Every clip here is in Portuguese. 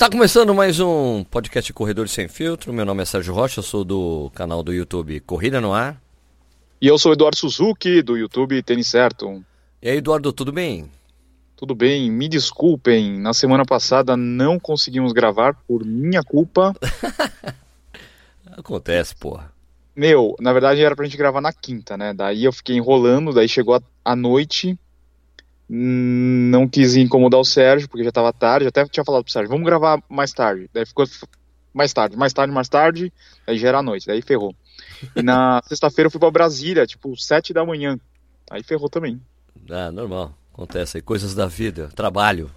Está começando mais um podcast Corredor Sem Filtro. Meu nome é Sérgio Rocha, eu sou do canal do YouTube Corrida no Ar. E eu sou Eduardo Suzuki, do YouTube Tênis Certo. E aí, Eduardo, tudo bem? Tudo bem, me desculpem, na semana passada não conseguimos gravar por minha culpa. Acontece, porra. Meu, na verdade era pra gente gravar na quinta, né? Daí eu fiquei enrolando, daí chegou a, a noite, não quis incomodar o Sérgio, porque já tava tarde, até tinha falado pro Sérgio, vamos gravar mais tarde. Daí ficou mais tarde, mais tarde, mais tarde, aí já era noite, daí ferrou. E na sexta-feira eu fui pra Brasília, tipo, sete da manhã. Aí ferrou também. Ah, normal. Acontece aí, coisas da vida, trabalho.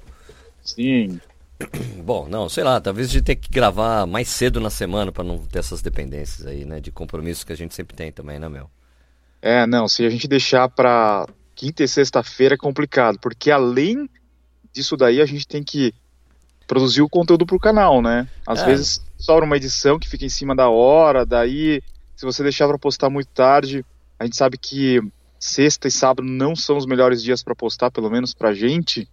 Sim. Bom, não, sei lá, talvez a gente tenha que gravar mais cedo na semana para não ter essas dependências aí, né, de compromissos que a gente sempre tem também, né, meu? É, não, se a gente deixar pra quinta e sexta-feira é complicado, porque além disso daí a gente tem que produzir o conteúdo pro canal, né? Às É. vezes sobra uma edição que fica em cima da hora, daí se você deixar pra postar muito tarde, a gente sabe que sexta e sábado não são os melhores dias pra postar, pelo menos pra gente.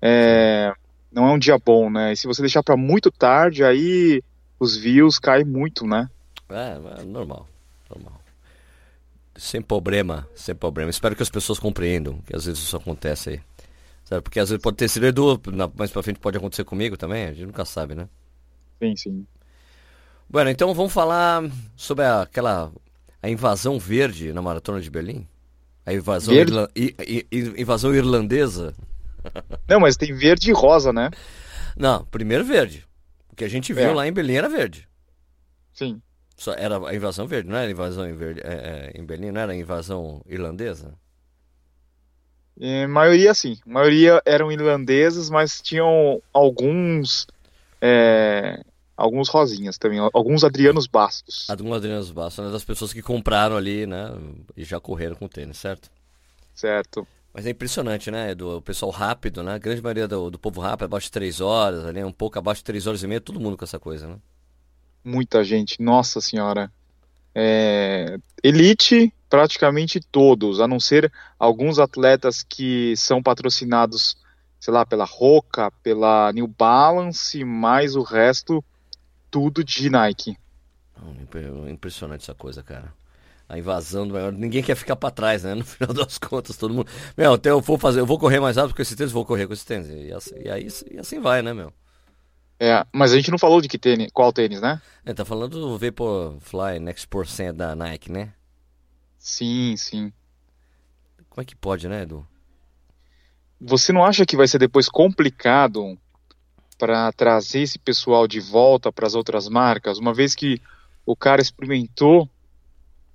É, não é um dia bom, né? E se você deixar pra muito tarde, aí os views caem muito, né? É, é normal, normal. Sem problema, sem problema. Espero que as pessoas compreendam que às vezes isso acontece aí. Sabe? Porque às vezes pode ter sido Edu, mais pra frente pode acontecer comigo também, a gente nunca sabe, né? Sim, sim. Bueno, então vamos falar sobre a- aquela a invasão verde na maratona de Berlim. A invasão, irla- i- i- invasão irlandesa. Não, mas tem verde e rosa, né? Não, primeiro verde. O que a gente viu É. lá em Berlim era verde. Sim. Era a invasão verde, não era a invasão em, verde, é, é, em Berlim, não era a invasão irlandesa? É, maioria sim, maioria eram irlandeses, mas tinham alguns é, alguns rosinhas também, alguns Adrianos Bastos. A do Adriano Bastos, né, das pessoas que compraram ali, né, e já correram com tênis, certo? Certo. Mas é impressionante, né, do o pessoal rápido, né, a grande maioria do, do povo rápido, abaixo de 3 horas, ali, um pouco abaixo de 3 horas e meia, todo mundo com essa coisa, né? Muita gente, nossa senhora. É, elite, praticamente todos, a não ser alguns atletas que são patrocinados, sei lá, pela Roca, pela New Balance, mais o resto, tudo de Nike. Não, impre- Impressionante essa coisa, cara. A invasão do maior. Ninguém quer ficar pra trás, né? No final das contas, todo mundo. Meu, até eu vou fazer, eu vou correr mais rápido com esse tênis, vou correr com esse tênis. E assim, e aí, e assim vai, né, meu? É, mas a gente não falou de que tênis, qual tênis, né? É, tá falando do Vaporfly Next Percent da Nike, né? Sim, sim. Como é que pode, né, Edu? Você não acha que vai ser depois complicado para trazer esse pessoal de volta para as outras marcas, uma vez que o cara experimentou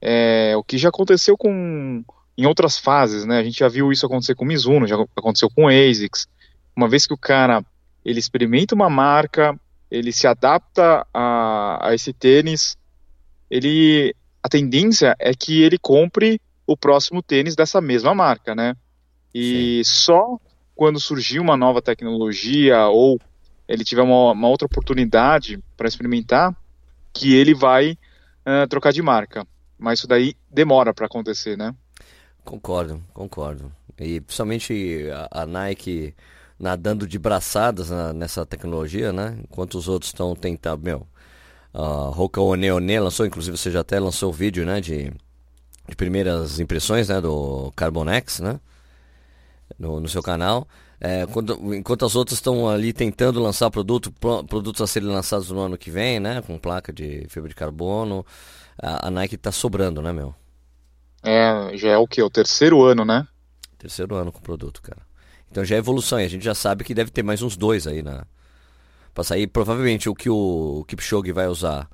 é, o que já aconteceu com em outras fases, né? A gente já viu isso acontecer com Mizuno, já aconteceu com ASICS. Uma vez que o cara ele experimenta uma marca, ele se adapta a, a esse tênis, ele a tendência é que ele compre o próximo tênis dessa mesma marca, né? E só quando surgir uma nova tecnologia ou ele tiver uma, uma outra oportunidade para experimentar, que ele vai ah, trocar de marca. Mas isso daí demora para acontecer, né? Concordo, concordo. E principalmente a, a Nike nadando de braçadas na- nessa tecnologia, né? Enquanto os outros estão tentando, meu. A Roca One One lançou, inclusive você já até lançou o vídeo, né? De, de primeiras impressões, né? Do Carbon X, né? No, no seu canal. É, quando- enquanto as outras estão ali tentando lançar produto, pro- produtos a serem lançados no ano que vem, né? Com placa de fibra de carbono. A, a Nike tá sobrando, né, meu? É, já é o que? O terceiro ano, né? Terceiro ano com o produto, cara. Então já é evolução, e a gente já sabe que deve ter mais uns dois aí na. Pra sair, provavelmente o que o Kipchoge vai usar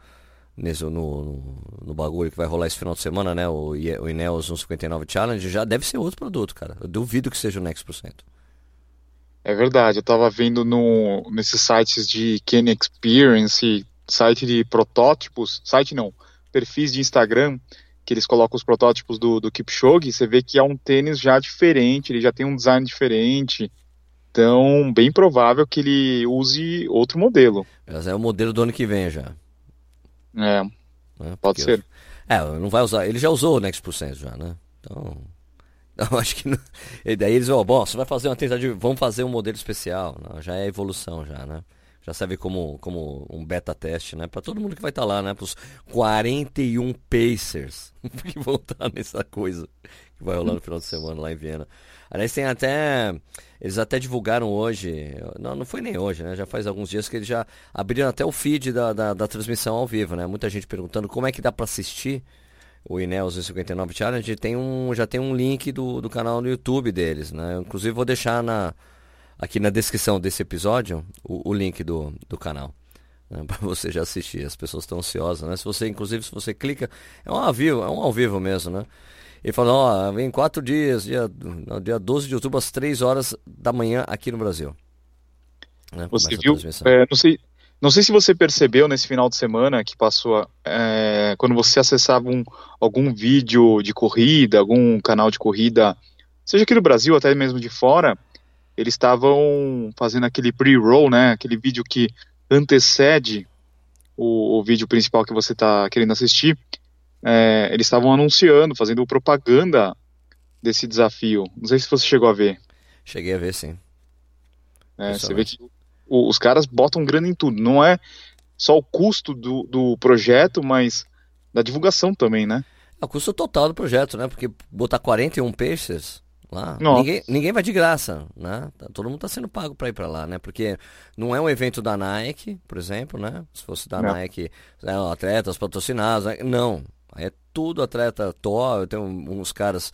nesse, no, no, no bagulho que vai rolar esse final de semana, né? O, o Ineos 159 Challenge, já deve ser outro produto, cara. Eu duvido que seja o Next Percent. É verdade. Eu tava vendo no, nesses sites de Kenny Experience, site de protótipos, site não, perfis de Instagram, que eles colocam os protótipos do, do Kipchoge, você vê que é um tênis já diferente, ele já tem um design diferente. Então, bem provável que ele use outro modelo. Mas é o modelo do ano que vem já. É, né? pode ser. É, não vai usar. Ele já usou o Next Percent já, né? Então. Eu acho que. Não... E daí eles vão, bom, você vai fazer uma tentativa. Vamos fazer um modelo especial. Não, já é evolução, já, né? Já serve como, como um beta teste, né? Para todo mundo que vai estar tá lá, né? Para os 41 Pacers que vão estar tá nessa coisa que vai rolar no final de semana lá em Viena. Aliás, tem até. Eles até divulgaram hoje. Não, não foi nem hoje, né? Já faz alguns dias que eles já abriram até o feed da, da, da transmissão ao vivo, né? Muita gente perguntando como é que dá para assistir o Ineos 59 Challenge. Tem um, já tem um link do, do canal no YouTube deles, né? Eu, inclusive vou deixar na aqui na descrição desse episódio o, o link do, do canal. Né, para você já assistir. As pessoas estão ansiosas, né? Se você, inclusive, se você clica, é um ao vivo, é um ao vivo mesmo, né? Ele falou, ó, vem quatro dias, dia, no dia 12 de outubro, às 3 horas da manhã aqui no Brasil. Né? Você viu? É, não, sei, não sei se você percebeu nesse final de semana que passou, é, quando você acessava um, algum vídeo de corrida, algum canal de corrida, seja aqui no Brasil, até mesmo de fora, eles estavam fazendo aquele pre-roll, né? Aquele vídeo que antecede o, o vídeo principal que você está querendo assistir. É, eles estavam anunciando, fazendo propaganda desse desafio. Não sei se você chegou a ver. Cheguei a ver, sim. É, você vê que o, os caras botam grana em tudo. Não é só o custo do, do projeto, mas da divulgação também, né? É o custo total do projeto, né? Porque botar 41 peixes lá. Ninguém, ninguém vai de graça, né? Tá, todo mundo está sendo pago para ir para lá, né? Porque não é um evento da Nike, por exemplo, né? Se fosse da não. Nike, é, atletas patrocinados, né? não. Aí é tudo atleta top, tem uns caras,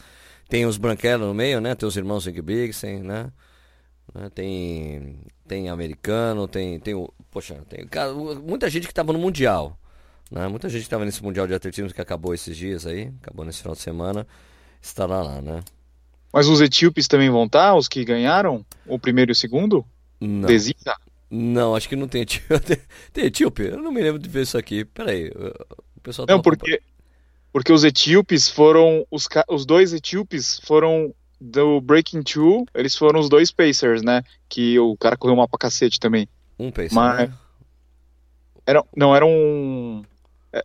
tem os branquelos no meio, né? Tem os irmãos Ingebrigtsen, né? né? Tem tem americano, tem tem o, poxa, tem cara, muita gente que estava no mundial, né? Muita gente que estava nesse mundial de atletismo que acabou esses dias aí, acabou nesse final de semana, estará lá, né? Mas os etíopes também vão estar, os que ganharam? O primeiro e o segundo? Não. Desista? Não, acho que não tem etíope. Tem etíope? Eu não me lembro de ver isso aqui. Peraí. O pessoal Não, porque, porque os etíopes foram. Os, os dois etíopes foram do Breaking Two, eles foram os dois Pacers, né? Que o cara correu mal pra cacete também. Um Pacer. Mas. Né? Era, não, eram.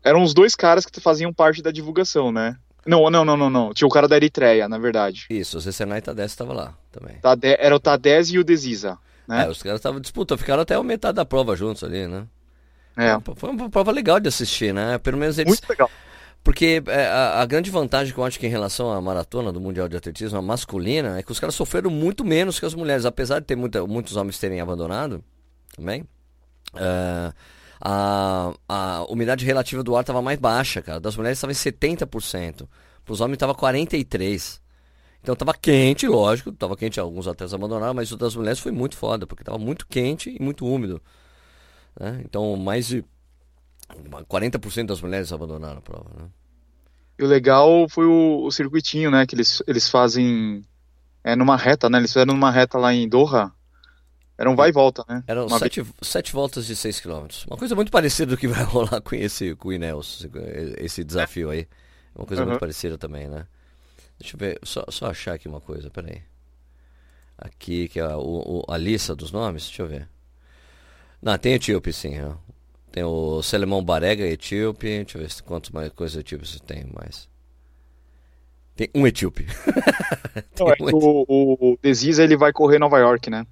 Eram os dois caras que faziam parte da divulgação, né? Não, não, não, não, não. Tinha o cara da Eritreia, na verdade. Isso, o Zecenai Tadez estava lá também. Tade... Era o Tadez e o Desisa, né? É, os caras estavam disputando, ficaram até a metade da prova juntos ali, né? É. Foi uma prova legal de assistir, né? Pelo menos eles. Muito legal. Porque é, a, a, grande vantagem que eu acho que em relação à maratona do Mundial de Atletismo, a masculina, é que os caras sofreram muito menos que as mulheres. Apesar de ter muita, muitos homens terem abandonado também. Uh, a, a umidade relativa do ar estava mais baixa, cara. Das mulheres estava em 70%. Para os homens estava 43%. Então estava quente, lógico. Estava quente, alguns atletas abandonaram, mas o das mulheres foi muito foda, porque estava muito quente e muito úmido. Né? Então mais de 40% das mulheres abandonaram a prova. Né? E o legal foi o, o circuitinho, né? Que eles, eles fazem é, numa reta, né? Eles fizeram numa reta lá em Doha era um vai e volta, né? Eram sete, sete voltas de 6 km. Uma coisa muito parecida do que vai rolar com esse com o Ineos, esse desafio aí. Uma coisa uhum. muito parecida também, né? Deixa eu ver, só, só achar aqui uma coisa, peraí. Aqui, que é a, o, a lista dos nomes, deixa eu ver. Não, tem etíope sim, ó. Tem o Selemão Barega, etíope. Deixa eu ver quantas mais coisas etíopes tem mais. Tem um etíope. tem um etíope. O, o, o Desisa, ele vai correr Nova York, né?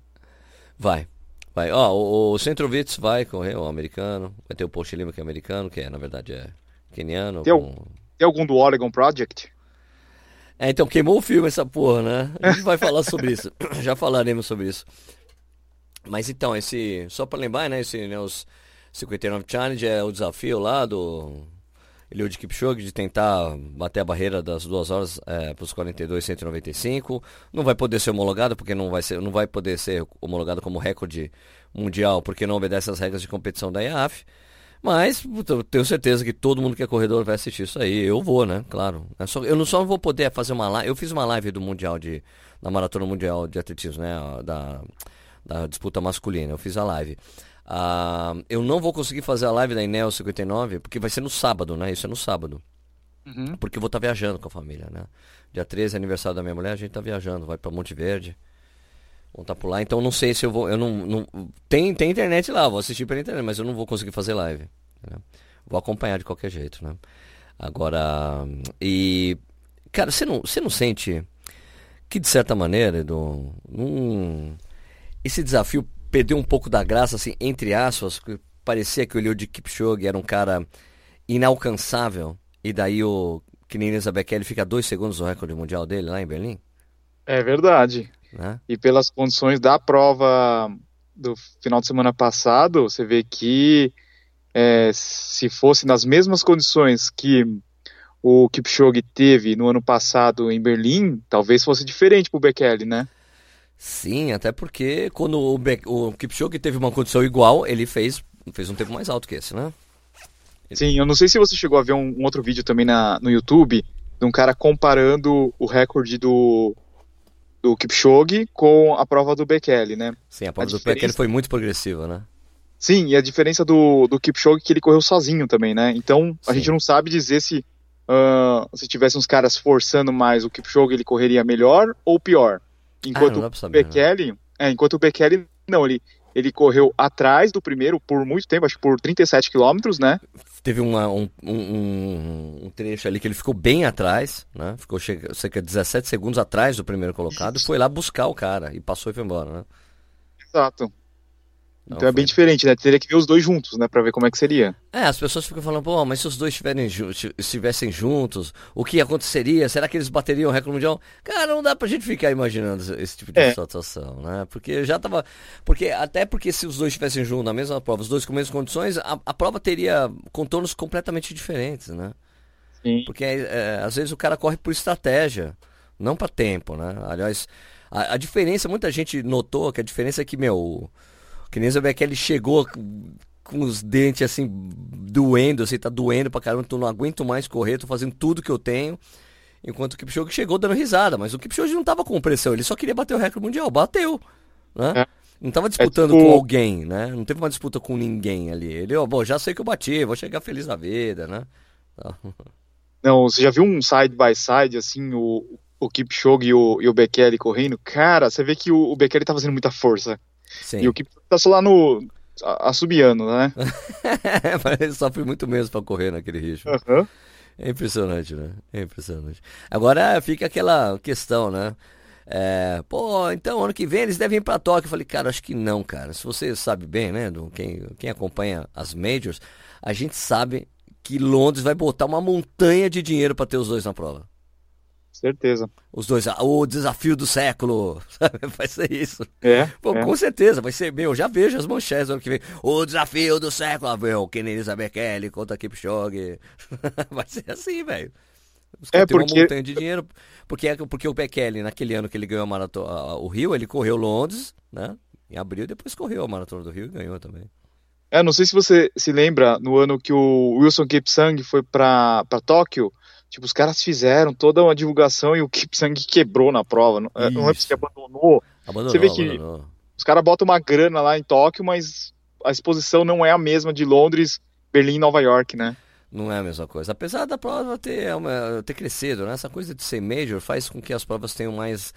Vai. Vai. Ó, o, o Centrovitz vai correr, o americano. Vai ter o Post Lima, que é americano, que é, na verdade é keniano. Tem, com... tem algum do Oregon Project? É, então queimou o filme essa porra, né? A gente vai falar sobre isso. Já falaremos sobre isso. Mas então, esse. Só pra lembrar, né? Esse né, os 59 Challenge é o desafio lá do Eliud Kipchoge de tentar bater a barreira das duas horas é, para os 42 195. Não vai poder ser homologado porque não vai ser, não vai poder ser homologado como recorde mundial porque não obedece às regras de competição da IAF. Mas tenho certeza que todo mundo que é corredor vai assistir isso aí. Eu vou, né? Claro. Eu, só, eu não só vou poder fazer uma live. Eu fiz uma live do mundial de da maratona mundial de atletismo, né? Da, da disputa masculina. Eu fiz a live. Uh, eu não vou conseguir fazer a live da Inel 59 porque vai ser no sábado, né? Isso é no sábado. Uhum. Porque eu vou estar tá viajando com a família, né? Dia 13 é aniversário da minha mulher, a gente tá viajando, vai para Monte Verde. Vamos estar tá por lá, então não sei se eu vou. Eu não, não, tem, tem internet lá, vou assistir pela internet, mas eu não vou conseguir fazer live. Né? Vou acompanhar de qualquer jeito, né? Agora. E. Cara, você não, você não sente que de certa maneira, Edu, um, esse desafio perdeu um pouco da graça, assim, entre aspas, parecia que o Eliud Kipchoge era um cara inalcançável, e daí o que nem Bekele fica dois segundos do recorde mundial dele lá em Berlim? É verdade. Né? E pelas condições da prova do final de semana passado, você vê que é, se fosse nas mesmas condições que o Kipchoge teve no ano passado em Berlim, talvez fosse diferente para o Bekele, né? Sim, até porque quando o, Be o Kipchoge teve uma condição igual, ele fez, fez um tempo mais alto que esse, né? Sim, eu não sei se você chegou a ver um, um outro vídeo também na, no YouTube de um cara comparando o recorde do, do Kipchoge com a prova do Bekele, né? Sim, a prova a do diferença... Bekele foi muito progressiva, né? Sim, e a diferença do, do Kipchoge é que ele correu sozinho também, né? Então a Sim. gente não sabe dizer se uh, se tivesse uns caras forçando mais o Kipchoge ele correria melhor ou pior. Enquanto ah, o Bekele, né? é, enquanto o Bekele não, ele ele correu atrás do primeiro por muito tempo, acho que por 37 quilômetros, né? Teve uma, um, um, um, trecho ali que ele ficou bem atrás, né? Ficou cerca de 17 segundos atrás do primeiro colocado, Isso. foi lá buscar o cara e passou e foi embora, né? Exato. Não, então é bem diferente, né? Teria que ver os dois juntos, né? Pra ver como é que seria. É, as pessoas ficam falando, pô, mas se os dois estivessem juntos, o que aconteceria? Será que eles bateriam o recorde mundial? Cara, não dá pra gente ficar imaginando esse tipo de é. situação, né? Porque já tava. Porque, até porque se os dois estivessem juntos na mesma prova, os dois com as mesmas condições, a, a prova teria contornos completamente diferentes, né? Sim. Porque é, às vezes o cara corre por estratégia, não para tempo, né? Aliás, a, a diferença, muita gente notou que a diferença é que, meu que nem o ele chegou com os dentes assim, doendo, assim, tá doendo pra caramba, então não aguento mais correr, tô fazendo tudo que eu tenho. Enquanto o Kipchoge chegou dando risada, mas o Kipchoge não tava com pressão, ele só queria bater o recorde mundial, bateu, né? É. Não tava disputando é tipo... com alguém, né? Não teve uma disputa com ninguém ali. Ele, ó, bom, já sei que eu bati, vou chegar feliz na vida, né? Não, você já viu um side by side, assim, o, o Kipchoge e o, e o Bekele correndo? Cara, você vê que o, o Bekele tá fazendo muita força. Sim. E o que tá só lá no. assobiando, né? Ele sofre muito mesmo pra correr naquele ritmo. Uhum. É impressionante, né? É impressionante. Agora fica aquela questão, né? É, pô, então ano que vem eles devem ir pra Tóquio. Eu falei, cara, acho que não, cara. Se você sabe bem, né? Do, quem, quem acompanha as Majors, a gente sabe que Londres vai botar uma montanha de dinheiro para ter os dois na prova. Certeza. Os dois, ah, o desafio do século, vai ser isso. É, Pô, é. Com certeza, vai ser, meu, já vejo as manchetes ano que vem. O desafio do século, ah, meu, Kenny Bekele contra Kipchoge. vai ser assim, velho. É porque... uma montanha de dinheiro, porque, é, porque o Bekele, naquele ano que ele ganhou a maratona, o Rio, ele correu Londres, né, em abril, depois correu a maratona do Rio e ganhou também. É, não sei se você se lembra, no ano que o Wilson Kipsang foi para Tóquio, Tipo, os caras fizeram toda uma divulgação e o Kipsang quebrou na prova. Não, é, não é porque abandonou. abandonou. Você vê que abandonou. os caras botam uma grana lá em Tóquio, mas a exposição não é a mesma de Londres, Berlim e Nova York, né? Não é a mesma coisa. Apesar da prova ter, é ter crescido, né? Essa coisa de ser major faz com que as provas tenham mais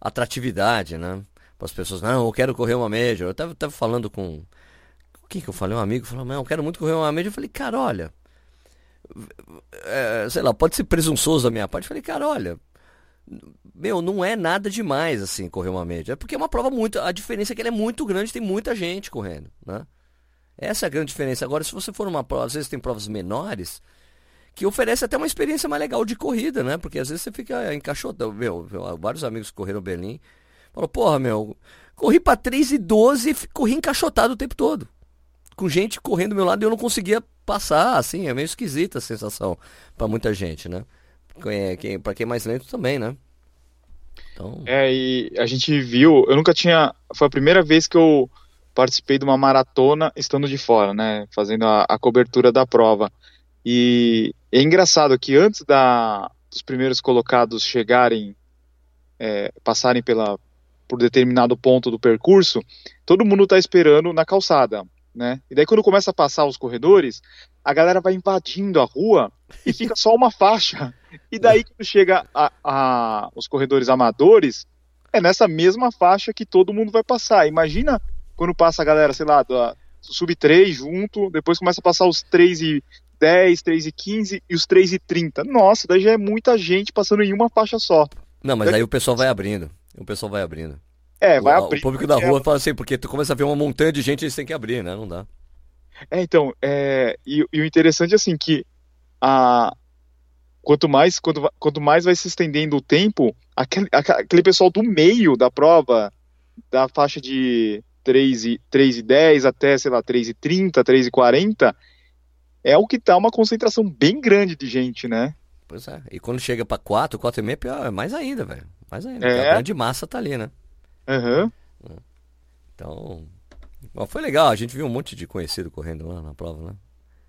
atratividade, né? Para as pessoas, não, eu quero correr uma major. Eu tava, tava falando com. Quem que eu falei? Um amigo falou, não, eu quero muito correr uma major. Eu falei, cara, olha, é, sei lá, pode ser presunçoso da minha parte. Falei, cara, olha, meu, não é nada demais assim correr uma média. É porque é uma prova muito. A diferença é que ela é muito grande, tem muita gente correndo, né? Essa é a grande diferença. Agora, se você for numa prova, às vezes tem provas menores que oferece até uma experiência mais legal de corrida, né? Porque às vezes você fica encaixotado. Meu, vários amigos correram Berlim falaram, porra, meu, corri pra 3 e 12 e corri encaixotado o tempo todo. Com gente correndo do meu lado e eu não conseguia passar, assim, é meio esquisita a sensação para muita gente, né? Quem, quem, para quem é mais lento também, né? Então... É, e a gente viu, eu nunca tinha, foi a primeira vez que eu participei de uma maratona estando de fora, né, fazendo a, a cobertura da prova. E é engraçado que antes da, dos primeiros colocados chegarem, é, passarem pela, por determinado ponto do percurso, todo mundo está esperando na calçada né? E daí quando começa a passar os corredores, a galera vai invadindo a rua e fica só uma faixa. E daí quando chega a, a, os corredores amadores, é nessa mesma faixa que todo mundo vai passar. Imagina quando passa a galera, sei lá, do sub 3 junto, depois começa a passar os 3 e 10, 3 e 15 e os 3 e 30. Nossa, daí já é muita gente passando em uma faixa só. Não, mas daí... aí o pessoal vai abrindo. O pessoal vai abrindo. É, vai o, abrir. O público da rua fala assim, porque tu começa a ver uma montanha de gente, eles têm que abrir, né? Não dá. É, então, é, e, e o interessante é assim que a, quanto mais, quanto, quanto mais vai se estendendo o tempo, aquele, aquele pessoal do meio da prova, da faixa de 3 e, 3 e 10 até, sei lá, 3 e 30, 3 e 40, é o que tá uma concentração bem grande de gente, né? Pois é. E quando chega pra 4, 4 e meia, pior, é mais ainda, velho. Mais ainda. É. A grande massa tá ali, né? Aham. Então. Bom, foi legal, a gente viu um monte de conhecido correndo lá na prova, né?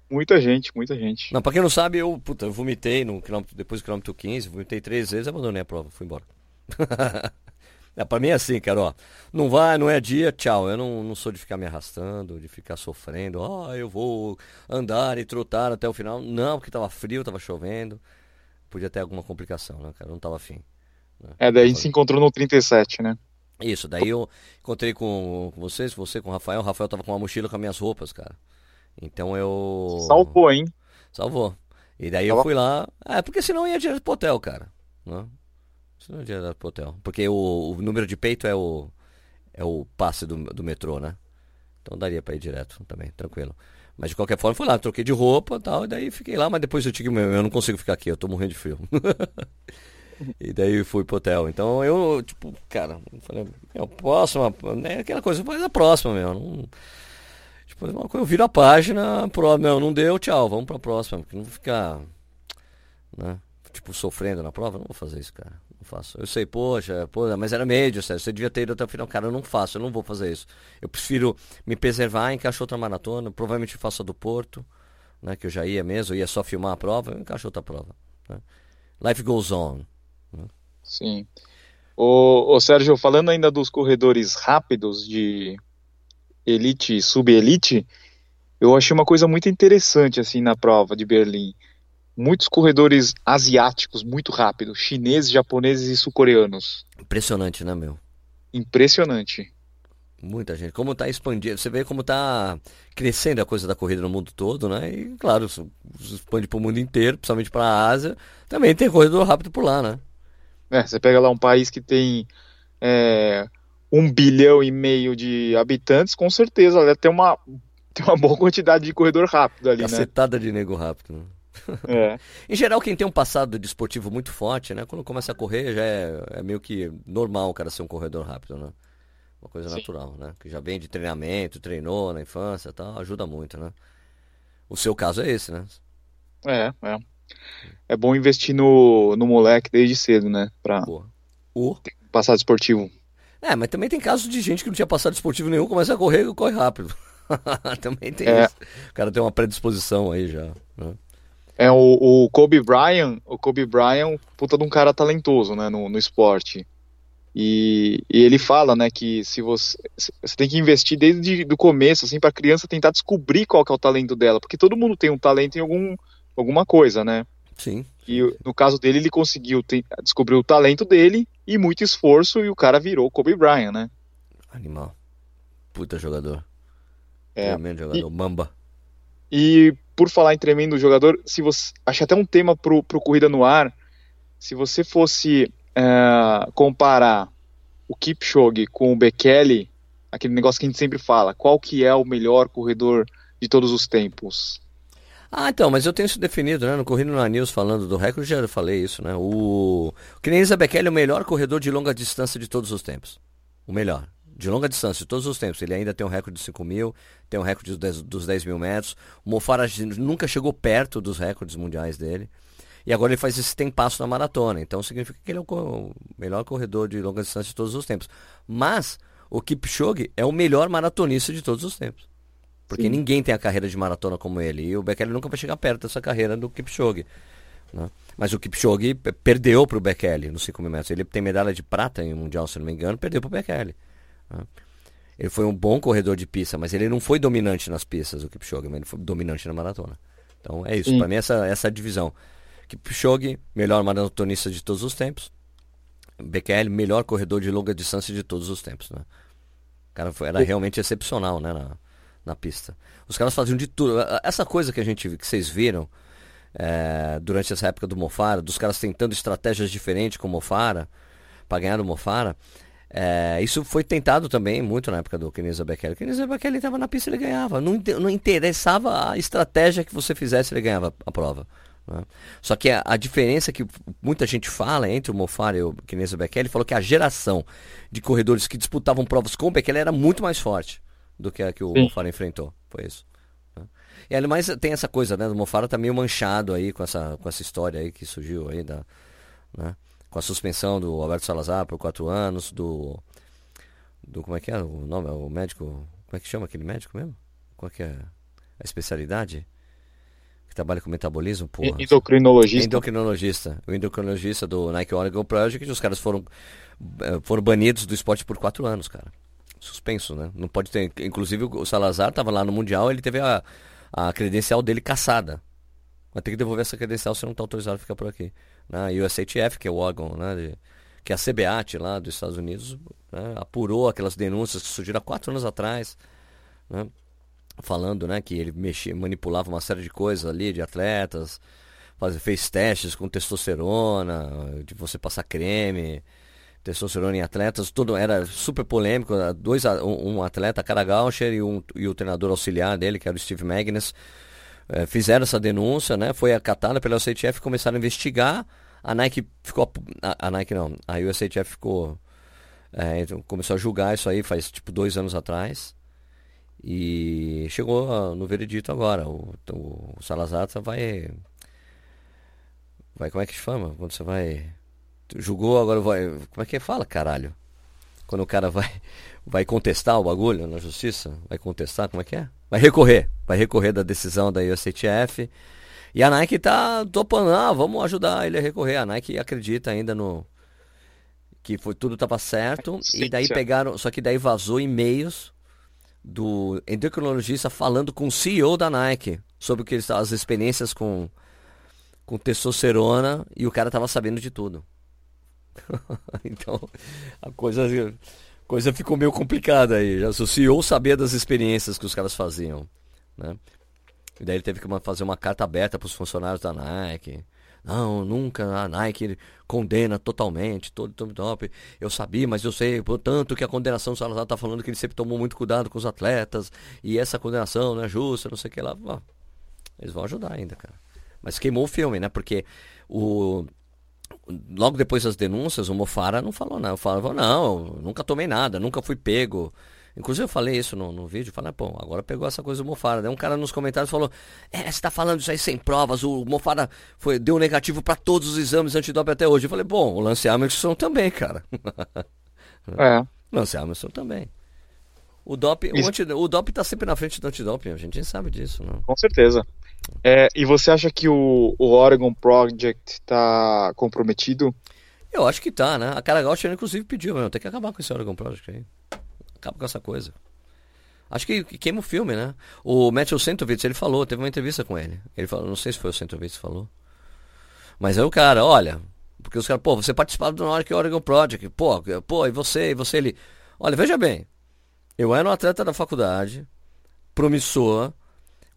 Muita gente, muita gente. Não, pra quem não sabe, eu, puta, eu vomitei no quilômetro, depois do quilômetro 15, vomitei três vezes, abandonei a prova, fui embora. é, pra mim é assim, cara, ó. Não vai, não é dia, tchau. Eu não, não sou de ficar me arrastando, de ficar sofrendo. Ó, eu vou andar e trotar até o final. Não, porque tava frio, tava chovendo. Podia ter alguma complicação, né, cara? Eu não tava afim. né? É, daí a gente se encontrou no 37, né? Isso, daí eu encontrei com, vocês, você com o Rafael. O Rafael tava com uma mochila com as minhas roupas, cara. Então eu. Salvou, hein? Salvou. E daí eu Tava- fui lá. É, porque senão ia direto pro hotel, cara. Né? Senão ia direto pro hotel. Porque o, o número de peito é o. É o passe do, do metrô, né? Então daria pra ir direto também, tranquilo. Mas de qualquer forma, fui lá, troquei de roupa e tal, e daí fiquei lá, mas depois eu tive, eu não consigo ficar aqui, eu tô morrendo de frio. e daí fui pro hotel. Então eu, tipo, cara, falei, meu, próxima, né, aquela coisa, faz a próxima, meu. Não, tipo, uma coisa, eu viro a página, pro, meu, não deu, tchau, vamos pra próxima, porque não ficar, né, tipo, sofrendo na prova, não vou fazer isso, cara. Não faço. Eu sei, poxa, pô, mas era médio, sério. Você devia ter ido até o final. Cara, eu não faço, eu não vou fazer isso. Eu prefiro me preservar, encaixar outra maratona. Provavelmente faço a do Porto, né? Que eu já ia mesmo, eu ia só filmar a prova, eu encaixo outra prova. né? Life goes on. Sim. Ô, ô, Sérgio, falando ainda dos corredores rápidos de elite e sub-elite, eu achei uma coisa muito interessante assim na prova de Berlim. Muitos corredores asiáticos muito rápidos, chineses, japoneses e sul-coreanos. Impressionante, né, meu? Impressionante. Muita gente. Como tá expandindo. Você vê como tá crescendo a coisa da corrida no mundo todo, né? E, claro, expande pro mundo inteiro, principalmente pra Ásia. Também tem corredor rápido por lá, né? É, você pega lá um país que tem é, um bilhão e meio de habitantes, com certeza deve ter uma, tem uma boa quantidade de corredor rápido ali, né? Cacetada de nego rápido. Né? É. Em geral, quem tem um passado desportivo muito forte, né? Quando começa a correr, já é, é meio que normal o cara ser um corredor rápido, né? Uma coisa Sim. natural, né? Que já vem de treinamento, treinou na infância e tal, ajuda muito, né? O seu caso é esse, né? É, é. É bom investir no, no moleque desde cedo, né? Pra. O... passar esportivo. É, mas também tem casos de gente que não tinha passado esportivo nenhum, começa a correr e corre rápido. também tem É. isso. O cara tem uma predisposição aí já. Né? É, o, o Kobe Bryant, o Kobe Bryant, puta de um cara talentoso, né, no, no esporte. E, e ele fala, né, que se você, você tem que investir desde o começo, assim, pra criança tentar descobrir qual que é o talento dela, porque todo mundo tem um talento em algum, alguma coisa, né? Sim. E no caso dele, ele conseguiu descobrir o talento dele e muito esforço e o cara virou Kobe Bryant, né? Animal. Puta jogador. É. Tremendo jogador. Mamba. E por falar em tremendo jogador, se você acho até um tema pro, pro corrida no ar, se você fosse é, comparar o Kipchoge com o Bekele, aquele negócio que a gente sempre fala, qual que é o melhor corredor de todos os tempos? Ah, então, mas eu tenho isso definido, né? No Corrida na News falando do recorde, já falei isso, né? O, Kenenisa Bekele é o melhor corredor de longa distância de todos os tempos. O melhor. De longa distância, de todos os tempos. Ele ainda tem um recorde de 5 mil, tem um recorde dos 10, dos 10 mil metros. O Mofara nunca chegou perto dos recordes mundiais dele. E agora ele faz esse tempasso na maratona. Então significa que ele é o melhor corredor de longa distância de todos os tempos. Mas o Kipchoge é o melhor maratonista de todos os tempos. Porque Sim. ninguém tem a carreira de maratona como ele. E o Bekele nunca vai chegar perto dessa carreira do Kipchoge. né? Mas o Kipchoge pe- perdeu para o Bekele nos 5 mil metros. Ele tem medalha de prata em mundial, se não me engano, perdeu para o Bekele. né? Ele foi um bom corredor de pista, mas ele não foi dominante nas pistas, o Kipchoge, mas ele foi dominante na maratona. Então é isso, para mim essa, essa é a divisão. Kipchoge, melhor maratonista de todos os tempos. Bekele, melhor corredor de longa distância de todos os tempos. Né? O cara foi, era realmente excepcional né, na, na pista. Os caras faziam de tudo. Essa coisa que a gente que vocês viram é, durante essa época do Mofara, dos caras tentando estratégias diferentes com o Mofara, para ganhar do Mofara, É, isso foi tentado também muito na época do Kenisa Bekele. O Kenisa Bekele estava na pista ele ganhava. Não, não interessava a estratégia que você fizesse, ele ganhava a prova. Né? Só que a, a, diferença que muita gente fala entre o Mofara e o Kenisa Bekele falou que a geração de corredores que disputavam provas com o Bekele era muito mais forte do que a que o Sim. Mofara enfrentou. Foi isso. Né? E ademais tem essa coisa, né? O Mofara tá meio manchado aí com essa, com essa história aí que surgiu aí da. Né? com a suspensão do Alberto Salazar por quatro anos, do. do como é que é o nome? O médico. Como é que chama aquele médico mesmo? Qual que é a especialidade? Que trabalha com metabolismo? Porra. Endocrinologista. Endocrinologista. O endocrinologista do Nike Oregon Project, os caras foram, eh, foram banidos do esporte por quatro anos, cara. Suspenso, né? Não pode ter. Inclusive o Salazar estava lá no Mundial, ele teve a, a credencial dele caçada. Vai ter que devolver essa credencial se não está autorizado a ficar por aqui. E o SHF, que é o órgão, né, de, que é a CBAT lá dos Estados Unidos, né, apurou aquelas denúncias que surgiram há quatro anos atrás, né, falando né, que ele mexia, manipulava uma série de coisas ali, de atletas, faz, fez testes com testosterona, de você passar creme, testosterona em atletas, tudo era super polêmico. Dois, um, atleta, Cara Gaucher, e, um, e o treinador auxiliar dele, que era o Steve Magnus, é, fizeram essa denúncia, né? Foi acatada pela USHF, começaram a investigar. A Nike ficou. A, a Nike não, a USHF ficou. É, começou a julgar isso aí faz tipo dois anos atrás. E chegou no veredito agora. O, o Salazar vai. Vai, como é que chama? Quando você vai. Julgou, agora vai. Como é que fala, caralho? Quando o cara vai, vai contestar o bagulho na justiça? Vai contestar, como é que é? Vai recorrer. Vai recorrer da decisão da USTF. E a Nike tá topando, ah, vamos ajudar ele a recorrer. A Nike acredita ainda no. Que foi, tudo estava certo. Sim, e daí pegaram. Só que daí vazou e-mails do endocrinologista falando com o CEO da Nike sobre o que as experiências com, com testosterona e o cara tava sabendo de tudo. então, a coisa coisa ficou meio complicada aí. Já, CEO sabia das experiências que os caras faziam. Né? E daí ele teve que fazer uma carta aberta para os funcionários da Nike. Não, nunca a Nike condena totalmente todo o top. Eu sabia, mas eu sei, portanto, que a condenação do Salazar está falando que ele sempre tomou muito cuidado com os atletas. E essa condenação não é justa, não sei o que lá. eles vão ajudar ainda, cara. Mas queimou o filme, né? Porque o, logo depois das denúncias, o Mofara não falou nada. Falou, não, nunca tomei nada, nunca fui pego. Inclusive eu falei isso no, no vídeo, falei, pô, agora pegou essa coisa do Mofara. Daí um cara nos comentários falou, é, você tá falando isso aí sem provas, o Mofara foi, deu negativo para todos os exames antidoping até hoje. Eu falei, bom, o Lance Armstrong também, cara. É. Lance Armstrong também. O DOP, o, anti, o DOP tá sempre na frente do antidoping, a gente sabe disso, não? Com certeza. É, e você acha que o, o Oregon Project está comprometido? Eu acho que tá, né? A Cara inclusive, pediu, meu, tem que acabar com esse Oregon Project aí. Acaba com essa coisa. Acho que, que queima o filme, né? O Matthew Sentovitz, ele falou, teve uma entrevista com ele. Ele falou, não sei se foi o Sentovitz que falou. Mas aí o cara, olha, porque os caras, pô, você participava do Oregon Project, pô, pô, e você, e você, ele. Olha, veja bem, eu era um atleta da faculdade, promissor,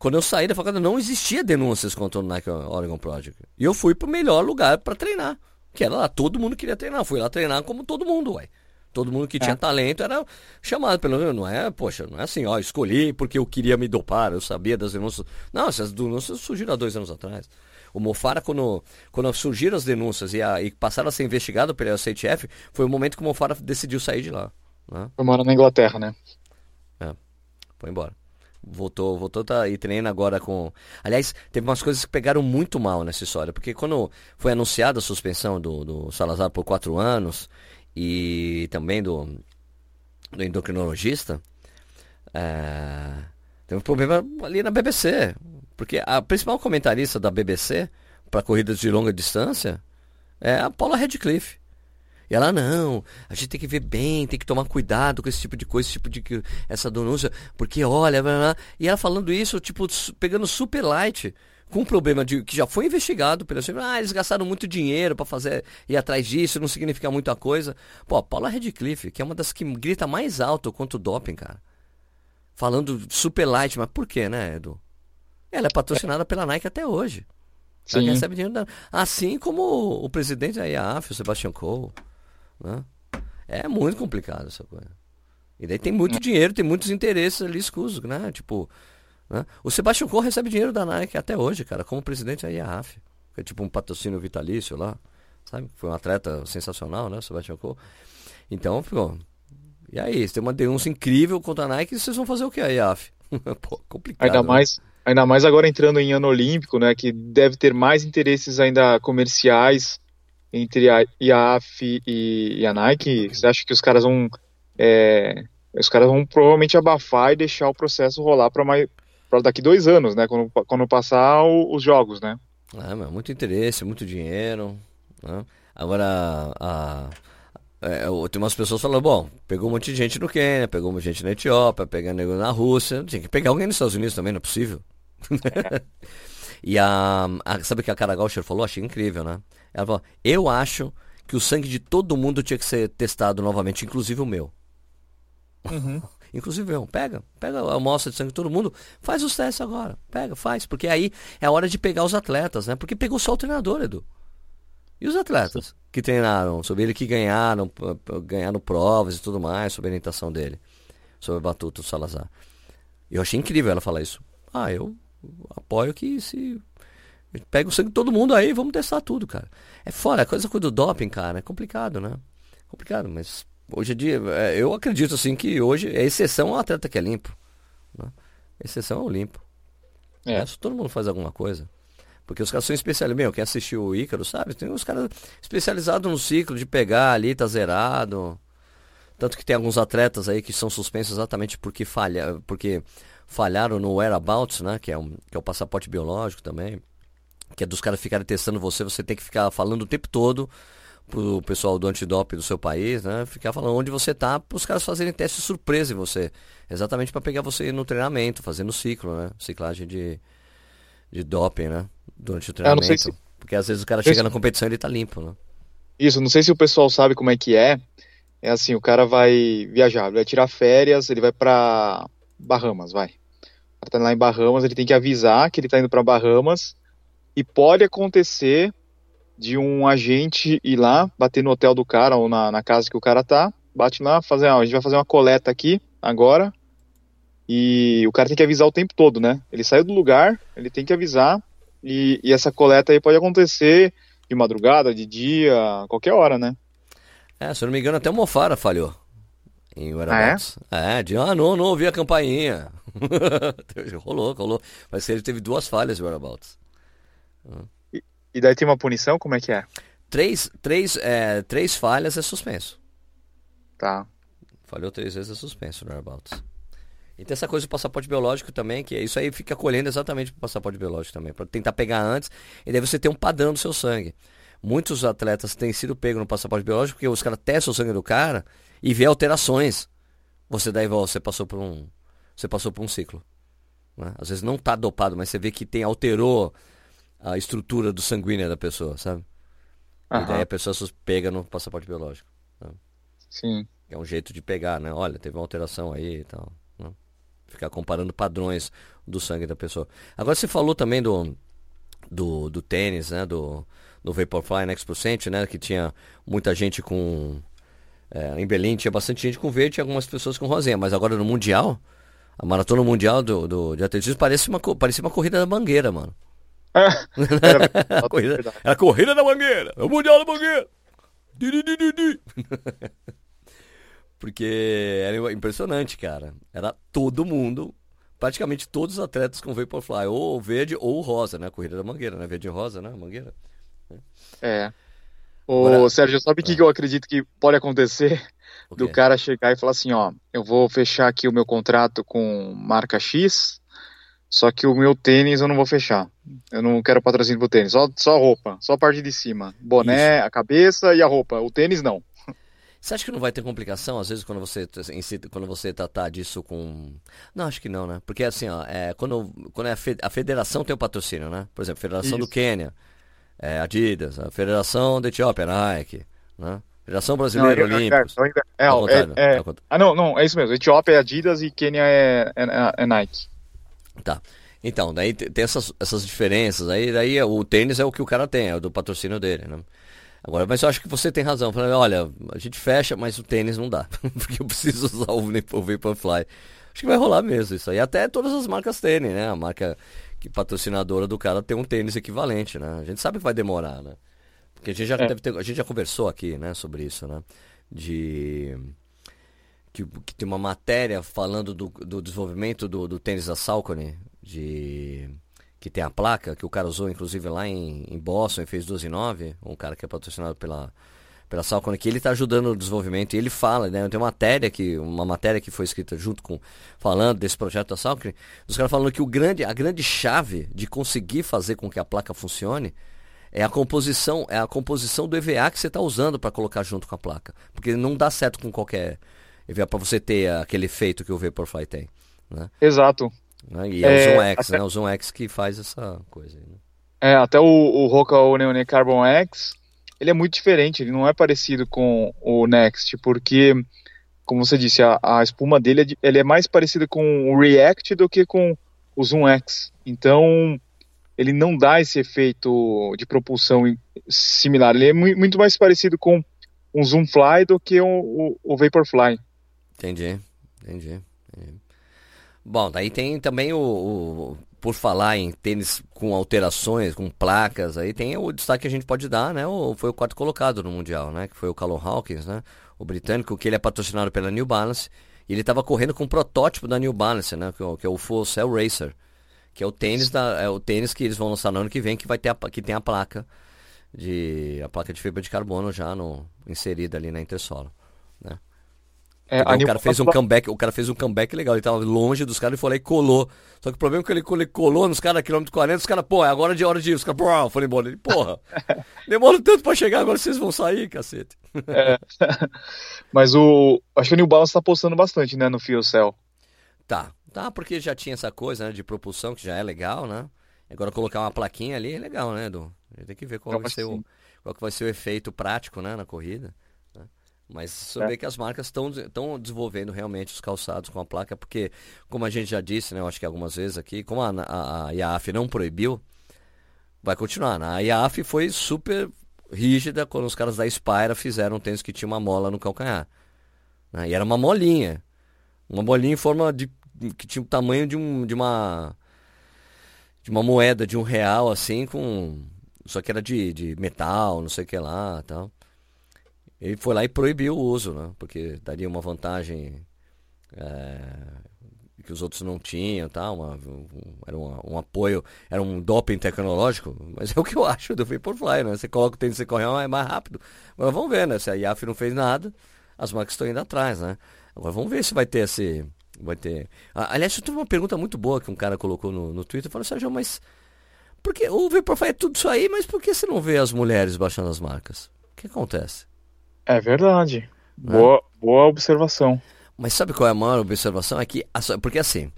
quando eu saí da faculdade, não existia denúncias contra o Nike Oregon Project. E eu fui pro melhor lugar para treinar. Que era lá, todo mundo queria treinar. Fui lá treinar como todo mundo, ué. Todo mundo que é. tinha talento era chamado pelo não é, poxa, não é assim, ó, escolhi porque eu queria me dopar, eu sabia das denúncias. Não, essas denúncias surgiram há dois anos atrás. O Mofara, quando, quando surgiram as denúncias e, a, e passaram a ser investigado pela CTF, foi o momento que o Mofara decidiu sair de lá. Né? Foi morar na Inglaterra, né? É, foi embora. Voltou, voltou tá, e treina agora com. Aliás, teve umas coisas que pegaram muito mal nessa história, porque quando foi anunciada a suspensão do, do Salazar por quatro anos e também do, do endocrinologista, é, teve um problema ali na BBC. Porque a principal comentarista da BBC para corridas de longa distância é a Paula Redcliffe. E ela, não, a gente tem que ver bem, tem que tomar cuidado com esse tipo de coisa, esse tipo de essa denúncia, porque olha, blá, blá. e ela falando isso, tipo, pegando super light, com um problema de que já foi investigado pelo ah, eles gastaram muito dinheiro para fazer ir atrás disso, não significa muita coisa. Pô, a Paula Redcliffe, que é uma das que grita mais alto contra o doping, cara. Falando super light, mas por quê, né, Edu? Ela é patrocinada pela Nike até hoje. Ela Sim. recebe dinheiro da... Assim como o presidente da IAF, o Sebastian Coe. Né? É muito complicado essa coisa. E daí tem muito dinheiro, tem muitos interesses ali escusos, né? Tipo, né? o Sebastião Coe recebe dinheiro da Nike até hoje, cara, como presidente da IAAF. É tipo um patrocínio vitalício lá, sabe? Foi um atleta sensacional, né, o Sebastião Coe. Então, ficou. E aí, tem uma denúncia incrível contra a Nike, vocês vão fazer o que a IAAF? Pô, complicado. Ainda né? mais, ainda mais agora entrando em ano olímpico, né, que deve ter mais interesses ainda comerciais entre a IAAF e, a Nike. Você acha que os caras vão é, os caras vão provavelmente abafar e deixar o processo rolar para mais para daqui dois anos, né? Quando, quando passar o, os jogos, né? É, meu, muito interesse, muito dinheiro. Né? Agora, a, é, tem umas pessoas falando, bom, pegou um monte de gente no Quênia, pegou um monte de gente na Etiópia, pegando na Rússia, tinha que pegar alguém nos Estados Unidos também, não é possível. E a, a, sabe o que a Cara Gaucher falou? Achei incrível, né? Ela falou, eu acho que o sangue de todo mundo tinha que ser testado novamente, inclusive o meu. Uhum. Inclusive eu, pega, pega a amostra de sangue de todo mundo, faz os testes agora, pega, faz, porque aí é hora de pegar os atletas, né? Porque pegou só o treinador, Edu. E os atletas que treinaram, sobre ele que ganharam, ganharam provas e tudo mais, sobre a orientação dele, sobre o Batuto Salazar. Eu achei incrível ela falar isso. Ah, eu apoio que se pega o sangue de todo mundo aí, vamos testar tudo, cara. É fora, a coisa do doping, cara, é complicado, né? Complicado, mas Hoje em dia, é, eu acredito assim que hoje a exceção é o atleta que é limpo. Né? Exceção é o limpo. É. é todo mundo faz alguma coisa. Porque os caras são especializados. Meu, quem assistiu o Ícaro, sabe? Tem uns caras especializados no ciclo de pegar ali, tá zerado. Tanto que tem alguns atletas aí que são suspensos exatamente porque, falha, porque falharam no whereabouts, né? Que é, um, que é o passaporte biológico também. Que é dos caras ficarem testando você, você tem que ficar falando o tempo todo pro pessoal do antidoping do seu país, né? Ficar falando onde você tá, para os caras fazerem teste surpresa em você. Exatamente para pegar você no treinamento, fazendo ciclo, né? Ciclagem de, de doping, né? Durante o treinamento. Se... Porque às vezes o cara chega na competição e ele tá limpo, né? Isso, não sei se o pessoal sabe como é que é. É assim, o cara vai viajar, vai tirar férias, ele vai para Bahamas, vai. Tá lá em Bahamas, ele tem que avisar que ele tá indo para Bahamas e pode acontecer de um agente ir lá, bater no hotel do cara ou na, na casa que o cara tá, bate lá, fazer, ó, a gente vai fazer uma coleta aqui agora, e o cara tem que avisar o tempo todo, né? Ele saiu do lugar, ele tem que avisar, e, e essa coleta aí pode acontecer de madrugada, de dia, qualquer hora, né? É, se eu não me engano, até o Mofara falhou. Em Whereabouts. Ah, é? é, de, ah, não, não ouvi a campainha. rolou, rolou. Mas ele teve duas falhas em Whereabouts. E daí tem uma punição? Como é que é? Três, três, é, três falhas é suspenso. Tá. Falhou três vezes é suspenso no Airbounds. E tem essa coisa do passaporte biológico também, que é isso aí fica colhendo exatamente pro passaporte biológico também, para tentar pegar antes, e daí você tem um padrão do seu sangue. Muitos atletas têm sido pegos no passaporte biológico porque os caras testam o sangue do cara e vê alterações. Você daí você passou por um, você passou por um ciclo. Né? Às vezes não tá dopado, mas você vê que tem alterou a estrutura do sanguínea da pessoa, sabe? Uhum. E daí a pessoa pega no passaporte biológico. Sabe? Sim. É um jeito de pegar, né? Olha, teve uma alteração aí e tal. Né? Ficar comparando padrões do sangue da pessoa. Agora você falou também do, do, do tênis, né? Do, do Vaporfly Next Percent, né? Que tinha muita gente com. É, em Berlim tinha bastante gente com verde e algumas pessoas com rosinha. Mas agora no Mundial, a maratona mundial do, do, de atletismo parece uma, parecia uma corrida da mangueira, mano. era, a corrida, era a corrida da mangueira, é o mundial da mangueira. Porque era impressionante, cara. Era todo mundo, praticamente todos os atletas com Vaporfly, ou verde ou rosa, né? A corrida da mangueira, né? Verde e rosa, né? Mangueira. É. Ô, Agora, Sérgio, sabe o que, é. que eu acredito que pode acontecer? Do cara chegar e falar assim, ó, eu vou fechar aqui o meu contrato com marca X, só que o meu tênis eu não vou fechar. Eu não quero patrocínio pro tênis. Só, só roupa, só a parte de cima. Boné, Isso. a cabeça e a roupa. O tênis não. Você acha que não vai ter complicação, às vezes, quando você, quando você tratar disso com. Não, acho que não, né? Porque assim, ó, é, quando, quando é a, federação tem o patrocínio, né? Por exemplo, a Federação Isso. do Quênia, é, Adidas, a Federação da Etiópia, Nike, né? Federação Brasileira Olímpicos. É, é, é, é, ah, não, não, é isso mesmo. Etiópia é Adidas e Quênia é, é, é Nike. Tá. Então, daí tem essas, essas diferenças. Aí, daí o tênis é o que o cara tem, é o do patrocínio dele, né? Agora, mas eu acho que você tem razão. Falando, olha, a gente fecha, mas o tênis não dá. Porque eu preciso usar o Vaporfly. Acho que vai rolar mesmo isso aí. Até todas as marcas têm, né? A marca que patrocinadora do cara tem um tênis equivalente, né? A gente sabe que vai demorar, né? Porque a gente já é. ter, a gente já conversou aqui, né, sobre isso, né? De que, que tem uma matéria falando do, do desenvolvimento do, do tênis da Saucony, de que tem a placa, que o cara usou inclusive lá em, em Boston e fez 12 e 9, um cara que é patrocinado pela, pela Salcone, que ele está ajudando no desenvolvimento e ele fala, né? Tem uma matéria que, uma matéria que foi escrita junto com, falando desse projeto da Salcone, os caras falando que o grande, a grande chave de conseguir fazer com que a placa funcione é a composição, é a composição do EVA que você está usando para colocar junto com a placa. Porque não dá certo com qualquer para você ter aquele efeito que o Vaporfly tem. Né? Exato. Né? E é, é, o Zoom X, até... né? O Zoom X que faz essa coisa. Né? É, até o, o Roca Neone Carbon X, ele é muito diferente, ele não é parecido com o Next, porque, como você disse, a, a espuma dele é, ele é mais parecida com o React do que com o Zoom X. Então, ele não dá esse efeito de propulsão similar. Ele é muito mais parecido com um Zoom Fly do que o, o, o Vaporfly. Entendi, entendi. entendi. Bom, daí tem também o, o, por falar em tênis com alterações, com placas, aí tem o destaque que a gente pode dar, né? O, foi o quarto colocado no Mundial, né? Que foi o Callum Hawkins, né? O britânico, que ele é patrocinado pela New Balance. E ele estava correndo com um protótipo da New Balance, né? Que, é que é o Full Cell Racer. Que é o tênis da, é o tênis que eles vão lançar no ano que vem, que vai ter a, que tem a placa de a placa de fibra de carbono já no, inserida ali na né? É, o cara fez um comeback, o cara fez um comeback legal, ele tava longe dos caras e foi lá e colou. Só que o problema é que ele, ele colou nos caras, quilômetro 40, os caras, pô, é agora de hora de ir. Os caras, pô, foi embora. Ele, porra, demora tanto pra chegar, agora vocês vão sair, cacete. É. Mas o. Acho que o New Balance tá apostando bastante, né, no Fuel Cell. Tá, tá, porque já tinha essa coisa, né, de propulsão, que já é legal, né? Agora colocar uma plaquinha ali é legal, né, Edu? A gente tem que ver qual, vai ser, o, qual que vai ser o efeito prático, né, na corrida. Mas você é. vê que as marcas estão desenvolvendo realmente os calçados com a placa, porque, como a gente já disse, né, eu acho que algumas vezes aqui, como a, a, a IAF não proibiu, vai continuar. Né? A IAF foi super rígida quando os caras da Spyra fizeram um tênis que tinha uma mola no calcanhar. Né? E era uma molinha. Uma molinha em forma de. que tinha o tamanho de, um, de uma. de uma moeda de um real, assim, com. Só que era de, de metal, não sei o que lá tal. Ele foi lá e proibiu o uso, né? Porque daria uma vantagem é, que os outros não tinham, tá? Uma, um, era um, um, apoio, era um doping tecnológico, mas é o que eu acho do Vaporfly, né? Você coloca o tênis, você corre é mais rápido. Agora vamos ver, né? Se a IAF não fez nada, as marcas estão indo atrás, né? Agora vamos ver se vai ter esse. Vai ter. Ah, aliás, eu tive uma pergunta muito boa que um cara colocou no, no Twitter, falou, Sérgio, mas. Porque o Vaporfly é tudo isso aí, mas por que você não vê as mulheres baixando as marcas? O que acontece? É verdade. Né? Boa, boa observação. Mas sabe qual é a maior observação? É que, porque assim,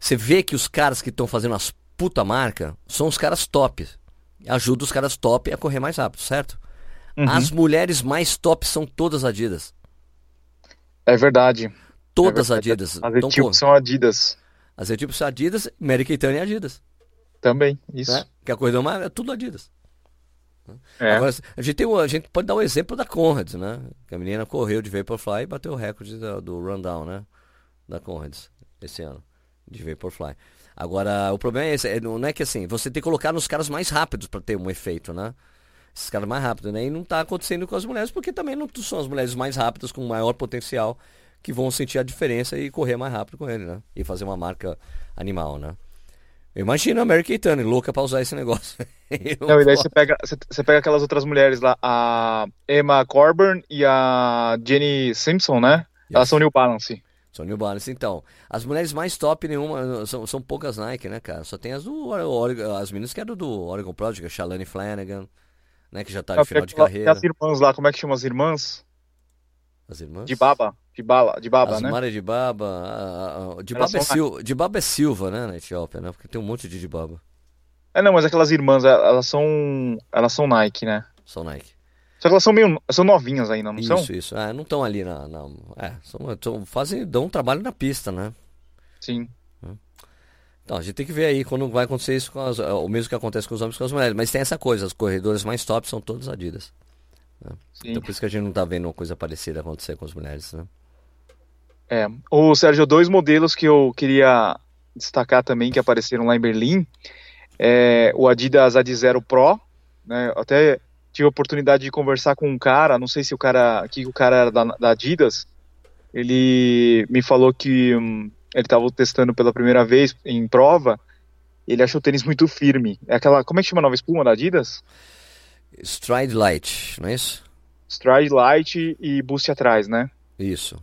você vê que os caras que estão fazendo as puta marca são os caras top. Ajuda os caras top a correr mais rápido, certo? Uhum. As mulheres mais top são todas Adidas. É verdade. Todas é verdade. Adidas. As então, são Adidas. As equipes são Adidas, Mary Keitane e Adidas. Também, isso. Né? Que a corrida é tudo Adidas. É. Agora, a gente, tem, a gente pode dar o um exemplo da Conrads, né? Que a menina correu de Vaporfly e bateu o recorde do, do rundown, né? Da Conrads, esse ano, de Vaporfly. Agora, o problema é esse, é, não é que assim, você tem que colocar nos caras mais rápidos para ter um efeito, né? Esses caras mais rápidos, né? E não está acontecendo com as mulheres, porque também não são as mulheres mais rápidas, com maior potencial, que vão sentir a diferença e correr mais rápido com ele, né? E fazer uma marca animal, né? Imagina a Mary Keitane, louca pra usar esse negócio. não, e daí você pega, você, pega aquelas outras mulheres lá, a Emma Corburn e a Jenny Simpson, né? Yes. Elas são New Balance. São New Balance, então. As mulheres mais top nenhuma, são, são poucas Nike, né, cara? Só tem as do as meninas que eram do Oregon Project, a Shalane Flanagan, né, que já tá no final de carreira. as irmãs lá, como é que chama as irmãs? As irmãs? De Baba. De Baba, de Baba As né? Maria de Baba. A, a, de, Baba é Sil, de Baba é Silva, né, na Etiópia, né? Porque tem um monte de de Baba. É, não, mas aquelas irmãs, é, elas são. Elas são Nike, né? São Nike. Só que elas são meio. São novinhas ainda, não isso, são? Isso, isso. É, não estão ali na. na é, são, são, fazem, dão um trabalho na pista, né? Sim. Então, a gente tem que ver aí quando vai acontecer isso com as, o mesmo que acontece com os homens e com as mulheres. Mas tem essa coisa, as corredoras mais top são todas Adidas. Né? Então por isso que a gente não está vendo uma coisa parecida acontecer com as mulheres, né? É, o Sérgio, dois modelos que eu queria destacar também que apareceram lá em Berlim, é o Adidas Adizero Pro, né? Até tive a oportunidade de conversar com um cara, não sei se o cara, que o cara era da, da Adidas, ele me falou que hum, ele estava testando pela primeira vez em prova, ele achou o tênis muito firme. É aquela, como é que chama a nova espuma da Adidas? Stride Light, não é isso? Stride Light e Boost atrás, né? Isso.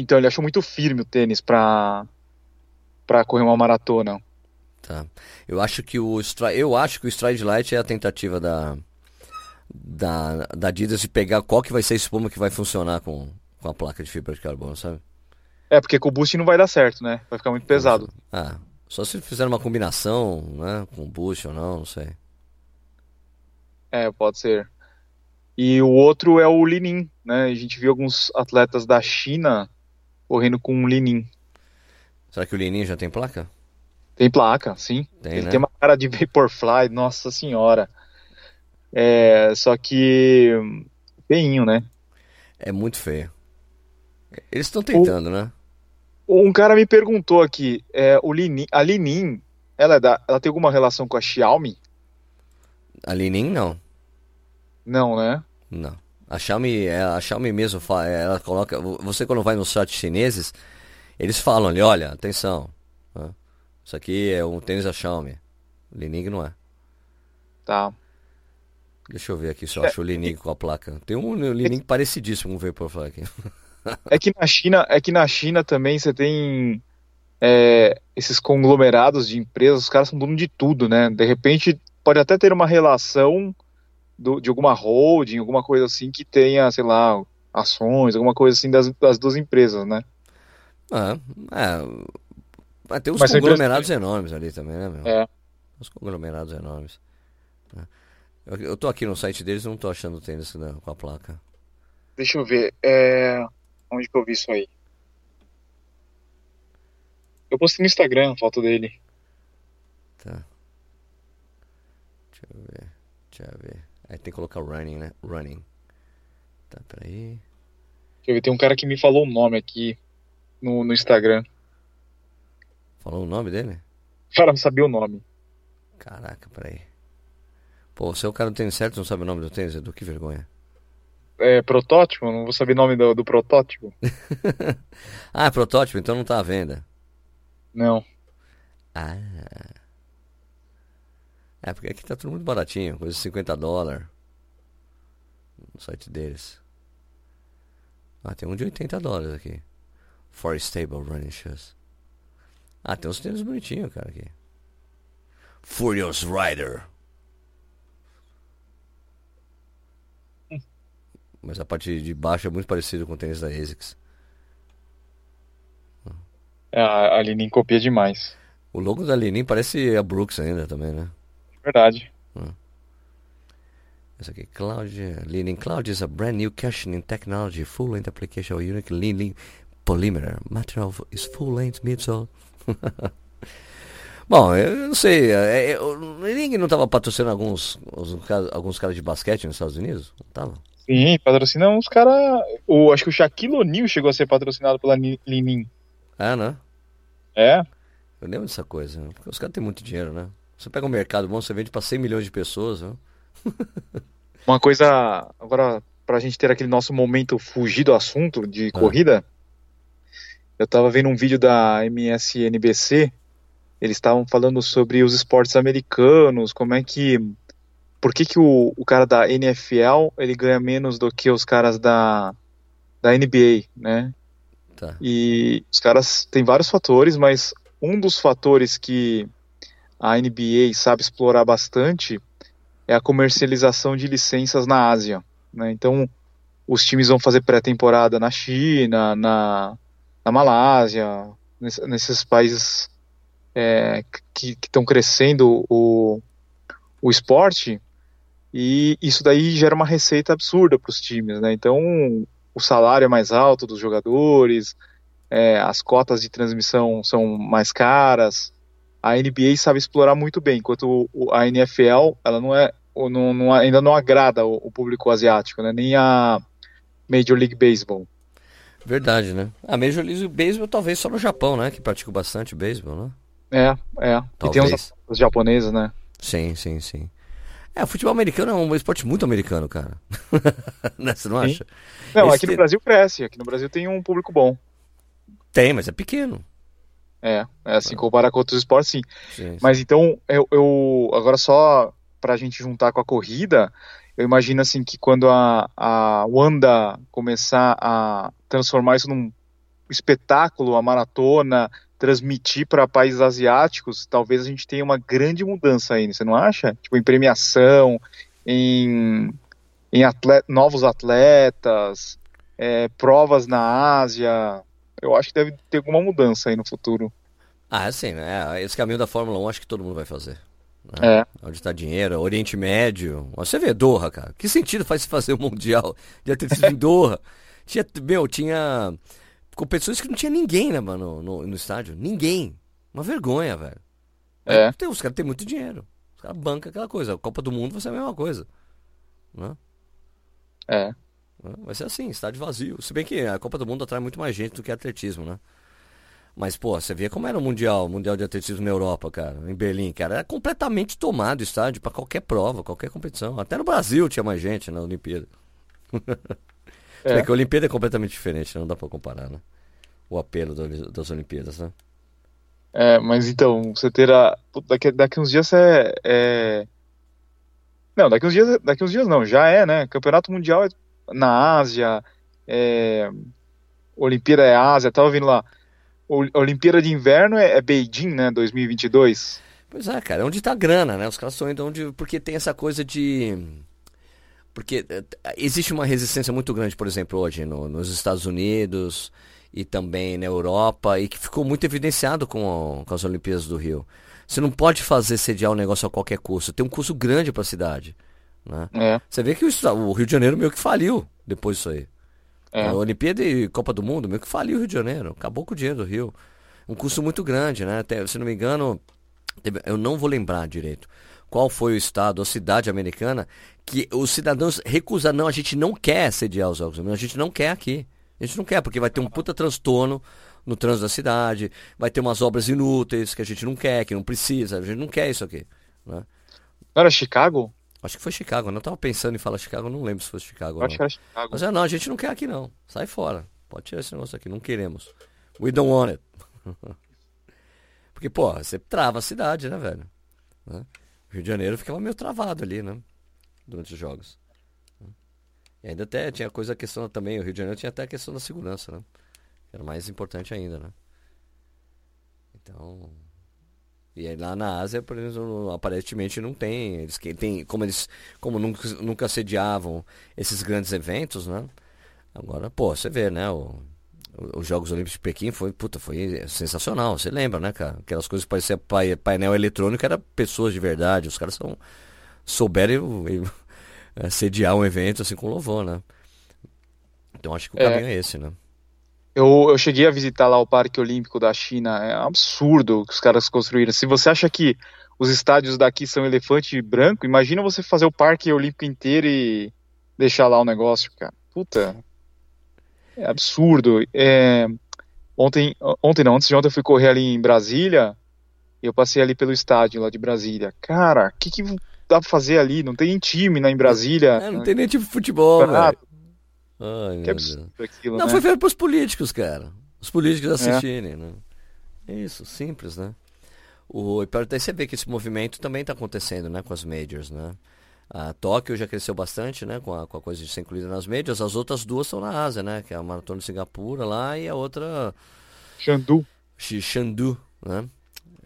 Então ele achou muito firme o tênis para para correr uma maratona. Tá. Eu acho que o Stride, eu acho que o Stride Light é a tentativa da da, da Adidas de pegar qual que vai ser a espuma que vai funcionar com, com a placa de fibra de carbono, sabe? É, porque com o boost não vai dar certo, né? Vai ficar muito pesado. Ah, só se fizer uma combinação, né? Com boost ou não, não sei. É, pode ser. E o outro é o Linin, né? A gente viu alguns atletas da China correndo com um Linin. Será que o Linin já tem placa? Tem placa, sim. Tem, Ele né? tem uma cara de Vaporfly, nossa senhora. É, só que feinho, né? É muito feio. Eles estão tentando, né? Um cara me perguntou aqui, é, o Linin, a Linin, ela, é da, ela tem alguma relação com a Xiaomi? A Linin não. Não, né? Não. A Xiaomi, é, a Xiaomi mesmo, é, ela coloca. Você quando vai nos sites chineses, eles falam ali, olha, atenção. né? Isso aqui é um tênis da Xiaomi. O Lining não é. Tá. Deixa eu ver aqui se eu acho o Lining com a placa. Tem um Lining parecidíssimo com o Vaporfly aqui. É que na China, é que na China também você tem é, esses conglomerados de empresas, os caras são dono de tudo, né? De repente pode até ter uma relação do- de alguma holding, alguma coisa assim que tenha, sei lá, ações, alguma coisa assim das, das duas empresas, né? Ah, é. Mas tem uns Mas conglomerados enormes ali também, né, meu? É. Uns conglomerados enormes. né? Eu, eu tô aqui no site deles e não tô achando o tênis né, com a placa. Deixa eu ver. É... Onde que eu vi isso aí? Eu postei no Instagram a foto dele. Tá. Deixa eu ver. Deixa eu ver. Aí tem que colocar running, né? Running. Tá, peraí. Deixa eu ver, tem um cara que me falou o nome aqui no, no Instagram. Falou o nome dele? Cara não sabia o nome. Caraca, peraí. Pô, você é o cara do tênis certo não sabe o nome do tênis, Edu? Que vergonha. É protótipo? Não vou saber o nome do, do protótipo. ah, é protótipo, então não tá à venda. Não. Ah. É, porque aqui tá tudo muito baratinho, coisa de 50 dólares. No site deles. Ah, tem um de 80 dólares aqui. For Stable Running Shoes. Ah, tem uns tênis bonitinhos, cara, aqui. Furious Rider. Mas a parte de baixo é muito parecido com o tênis da ASICS. É, a, Linin copia demais. O logo da Lenin parece a Brooks ainda também, né? Verdade. Essa aqui, Cloud, Leaning Cloud is a brand new cushioning technology, full length application of unique leaning polymer. Material is full length midsole. Bom, eu não sei, é, é, o Leaning não estava patrocinando alguns, alguns, caras- de basquete nos Estados Unidos? Não tava? Sim, patrocina uns caras. O, acho que o Shaquille O'Neal chegou a ser patrocinado pela Ni- Linin. Ah, né? É? Eu lembro dessa coisa, né? porque os caras têm muito dinheiro, né? Você pega um mercado bom, você vende para 100 milhões de pessoas, né? Uma coisa. Agora, pra gente ter aquele nosso momento fugir do assunto de corrida, eu tava vendo um vídeo da MSNBC. Eles estavam falando sobre os esportes americanos, como é que. Por que, que o, o cara da NFL ele ganha menos do que os caras da, da NBA, né? Tá. E os caras têm vários fatores, mas um dos fatores que a NBA sabe explorar bastante é a comercialização de licenças na Ásia. Né? Então, os times vão fazer pré-temporada na China, na, na Malásia, ness- nesses países é, que estão crescendo o, o esporte, e isso daí gera uma receita absurda para os times. Né? Então, o salário é mais alto dos jogadores, é, as cotas de transmissão são mais caras. A NBA sabe explorar muito bem, enquanto a NFL ela não é não, não, ainda não agrada o, o, público asiático, né? Nem a Major League Baseball. Verdade, né? A Major League Baseball talvez só no Japão, né? Que pratica bastante beisebol, né? É, é. Talvez. E tem os, os japoneses, né? Sim, sim, sim. É, o futebol americano é um esporte muito americano, cara. né? Você não acha? Não, Esse aqui no Brasil cresce. Aqui no Brasil tem um público bom. Tem, mas é pequeno. É, é assim, comparar com outros esportes, sim. sim, sim. Mas então, eu, eu agora só pra gente juntar com a corrida, eu imagino assim que quando a, a Wanda começar a transformar isso num espetáculo, a maratona, transmitir para países asiáticos, talvez a gente tenha uma grande mudança aí, você não acha? Tipo, em premiação, em, em atleta, novos atletas, é, provas na Ásia. Eu acho que deve ter alguma mudança aí no futuro. Ah, sim, né? Esse caminho da Fórmula 1 acho que todo mundo vai fazer. Né? É. Onde está dinheiro, Oriente Médio. Você vê Doha, cara. Que sentido faz fazer o Mundial de atletismo em Doha? Tinha, meu, tinha competições que não tinha ninguém, né, mano, no, no estádio. Ninguém. Uma vergonha, velho. É. Tem, os caras têm muito dinheiro. Os caras bancam aquela coisa. A Copa do Mundo vai ser a mesma coisa. Né? É. Vai ser assim, estádio vazio. Se bem que a Copa do Mundo atrai muito mais gente do que atletismo, né? Mas, pô, você vê como era o Mundial, o Mundial de Atletismo na Europa, cara, em Berlim, cara. Era completamente tomado o estádio para qualquer prova, qualquer competição. Até no Brasil tinha mais gente na Olimpíada. É. que a Olimpíada é completamente diferente, não dá pra comparar, né? O apelo do, das Olimpíadas, né? É, mas então, você terá. Daqui, daqui uns dias é, é. Não, daqui uns dias, daqui uns dias não, já é, né? Campeonato Mundial é na Ásia, é... Olimpíada é Ásia, tava vindo lá. O, Olimpíada de Inverno é, é Beijing, né? 2022. Pois é, cara, é onde tá a grana, né? Os caras estão indo onde. Porque tem essa coisa de porque eh, existe uma resistência muito grande, por exemplo, hoje no, nos Estados Unidos e também na Europa, e que ficou muito evidenciado com, com as Olimpíadas do Rio. Você não pode fazer sediar um negócio a qualquer custo. Tem um custo grande para a cidade. Né? É. Você vê que o, o, Rio de Janeiro meio que faliu depois disso aí. É. A Olimpíada e Copa do Mundo meio que faliu o Rio de Janeiro. Acabou com o dinheiro do Rio. Um custo muito grande, né? Até, se não me engano, eu não vou lembrar direito qual foi o estado ou cidade americana que os cidadãos recusam, não, a gente não quer sediar os Jogos Olímpicos, a gente não quer aqui. A gente não quer, porque vai ter um puta transtorno no trânsito da cidade, vai ter umas obras inúteis que a gente não quer, que não precisa, a gente não quer isso aqui. Né? Não era Chicago? Acho que foi Chicago, eu não estava pensando em falar Chicago, não lembro se foi Chicago. Acho que era Chicago. Mas é, não, a gente não quer aqui não, sai fora, pode tirar esse negócio aqui, não queremos. We don't want it. porque, pô, você trava a cidade, né, velho? Né? Rio de Janeiro ficava meio travado ali, né? Durante os jogos. E ainda até tinha coisa, a questão também, o Rio de Janeiro tinha até a questão da segurança, né? Era mais importante ainda, né? Então. E aí lá na Ásia, por exemplo, aparentemente não tem. Eles tem, como eles como nunca, nunca sediavam esses grandes eventos, né? Agora, pô, você vê, né? O, os Jogos Olímpicos de Pequim foi, puta, foi sensacional. Você lembra, né, cara? Aquelas coisas que pareciam painel eletrônico, era pessoas de verdade. Os caras são, souberam é, sediar um evento assim com louvor, né? Então acho que o é. caminho é esse, né? Eu, eu cheguei a visitar lá o Parque Olímpico da China. É absurdo o que os caras construíram. Se você acha que os estádios daqui são elefante branco, imagina você fazer o Parque Olímpico inteiro e deixar lá o negócio, cara. Puta, é absurdo. É, ontem, ontem não, antes de ontem eu fui correr ali em Brasília e eu passei ali pelo estádio lá de Brasília. Cara, o que, que dá pra fazer ali? Não tem nem time né, em Brasília. É, não tem nem time de futebol, velho. Ai, que absurdo aquilo, Não, né? foi feito pros políticos, cara. Os políticos assistirem, é. né? É isso, simples, né? O, e daí você vê que esse movimento também está acontecendo, né, com as majors, né? A Tóquio já cresceu bastante, né? Com a, com a coisa de ser incluída nas médias. As outras duas estão na Ásia, né? Que é a Maratona de Singapura lá e a outra... Xandu. Xandu, né?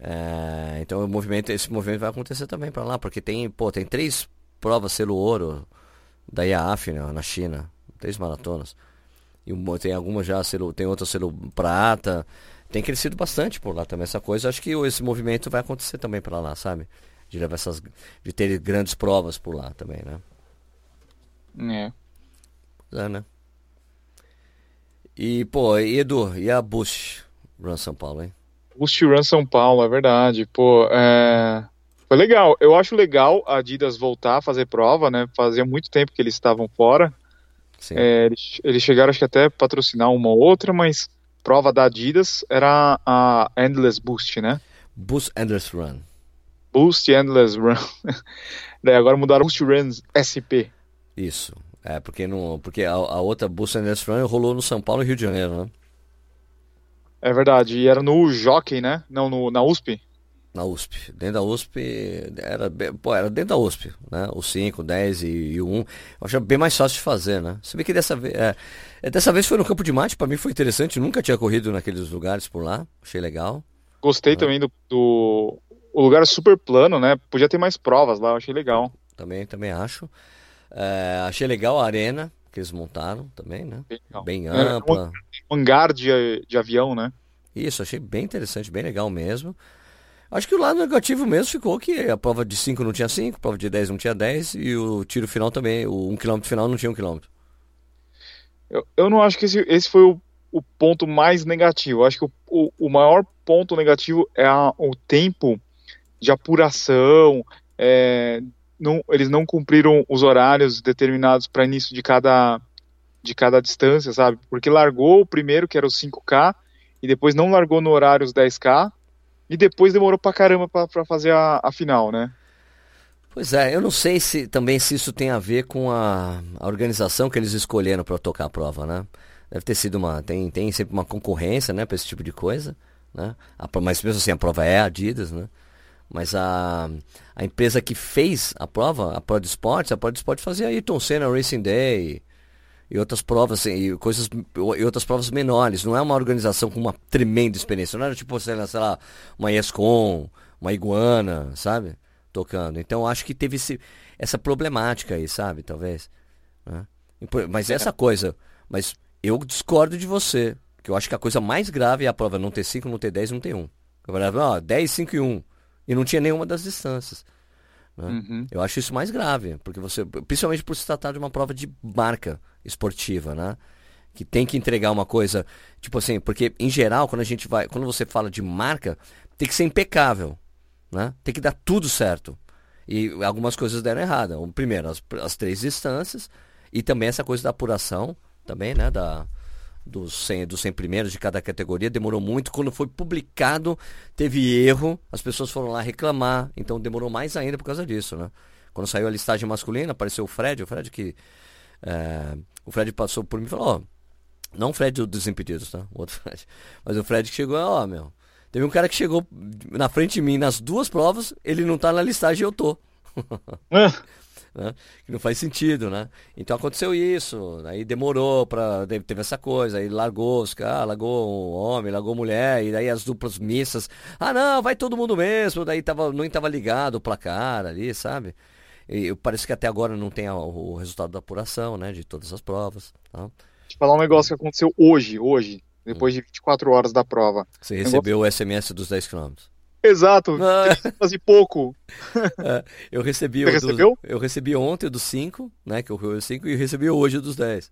É, então o movimento, esse movimento vai acontecer também para lá, porque tem, pô, tem três provas selo ouro da IAAF né, na China, três maratonas. E tem algumas já selo, tem outras selo prata. Tem crescido bastante por lá também essa coisa. Acho que esse movimento vai acontecer também para lá, sabe? de levar essas de ter grandes provas por lá também, né? É. É, né? E, pô, e Edu, e a Bush Run São Paulo, hein? Bush Run São Paulo, é verdade. Pô, é... Foi legal. Eu acho legal a Adidas voltar a fazer prova, né? Fazia muito tempo que eles estavam fora. É, eles, eles, chegaram, acho que até patrocinar uma ou outra, mas prova da Adidas era a Endless Boost, né? Boost Endless Run. Boost Endless Run. Daí agora mudaram Boost Runs SP. Isso. É, porque, não, porque a, a outra Boost Endless Run rolou no São Paulo e Rio de Janeiro, né? É verdade. E era no Jockey, né? Não, no, na USP. Na USP. Dentro da USP, era, pô, era dentro da USP, né? O 5, 10 e, e o 1. Eu achei bem mais fácil de fazer, né? Você vê que dessa vez. É, é, dessa vez foi no Campo de Mate, para mim foi interessante. Nunca tinha corrido naqueles lugares por lá. Achei legal. Gostei também do, do, O lugar é super plano, né? Podia ter mais provas lá, achei legal. Também, também acho. É, achei legal a arena que eles montaram também, né? Bem, bem ampla. É, um hangar de, de avião, né? Isso, achei bem interessante, bem legal mesmo. Acho que o lado negativo mesmo ficou que a prova de 5 não tinha 5, a prova de 10 não tinha 10 e o tiro final também, o 1 um km final não tinha 1 um km. Eu, eu não acho que esse, esse foi o, o ponto mais negativo. Eu acho que o, o, o maior ponto negativo é a, o tempo de apuração, é, não, eles não cumpriram os horários determinados para início de cada, de cada distância, sabe? Porque largou o primeiro, que era o 5K, e depois não largou no horário os 10K, e depois demorou pra caramba para fazer a, a, final, né? Pois é, eu não sei se também se isso tem a ver com a, a organização que eles escolheram para tocar a prova, né? Deve ter sido uma. Tem, tem sempre uma concorrência, né, para esse tipo de coisa. Né? A, mas mesmo assim, a prova é Adidas, né? Mas a, a empresa que fez a prova, a Prod Sports, a Prod Sports fazia Ayrton Senna Racing Day e outras provas, assim, e coisas, e outras provas menores. Não é uma organização com uma tremenda experiência. Não era tipo, sei lá, sei lá uma ESCOM, uma Iguana, sabe? Tocando. Então acho que teve esse, essa problemática aí, sabe? Talvez. Né? Mas essa coisa. Mas eu discordo de você. Que eu acho que a coisa mais grave é a prova não ter 5, não ter 10, não ter 1. Um. Eu 10, 5 e 1. E não tinha nenhuma das distâncias. Né? Uhum. Eu acho isso mais grave, porque você, principalmente por se tratar de uma prova de marca esportiva, né? Que tem que entregar uma coisa, tipo assim, porque em geral, quando a gente vai, quando você fala de marca, tem que ser impecável, né? Tem que dar tudo certo. E algumas coisas deram errado. Primeiro, as, as três distâncias e também essa coisa da apuração, também, né? Da, dos 100, dos 100 primeiros de cada categoria, demorou muito. Quando foi publicado, teve erro, as pessoas foram lá reclamar, então demorou mais ainda por causa disso, né? Quando saiu a listagem masculina, apareceu o Fred, o Fred que. É, o Fred passou por mim e falou: Ó, não o Fred dos Impedidos, tá? O outro Fred. Mas o Fred que chegou, ó, meu. Teve um cara que chegou na frente de mim nas duas provas, ele não tá na listagem e eu tô. Né? Que não faz sentido, né? Então aconteceu isso, aí demorou para teve essa coisa, aí largou os caras, largou o homem, largou mulher, e daí as duplas missas, ah não, vai todo mundo mesmo, daí tava, não estava ligado o placar ali, sabe? E parece que até agora não tem o resultado da apuração, né, de todas as provas. Tá? Deixa eu falar um negócio que aconteceu hoje, hoje, depois hum. de 24 horas da prova. Você recebeu negócio... o SMS dos 10 quilômetros. Exato, ah. quase pouco. É, eu recebi Você recebeu? eu recebi ontem dos 5, né? Que eu o 5 e recebi hoje dos 10.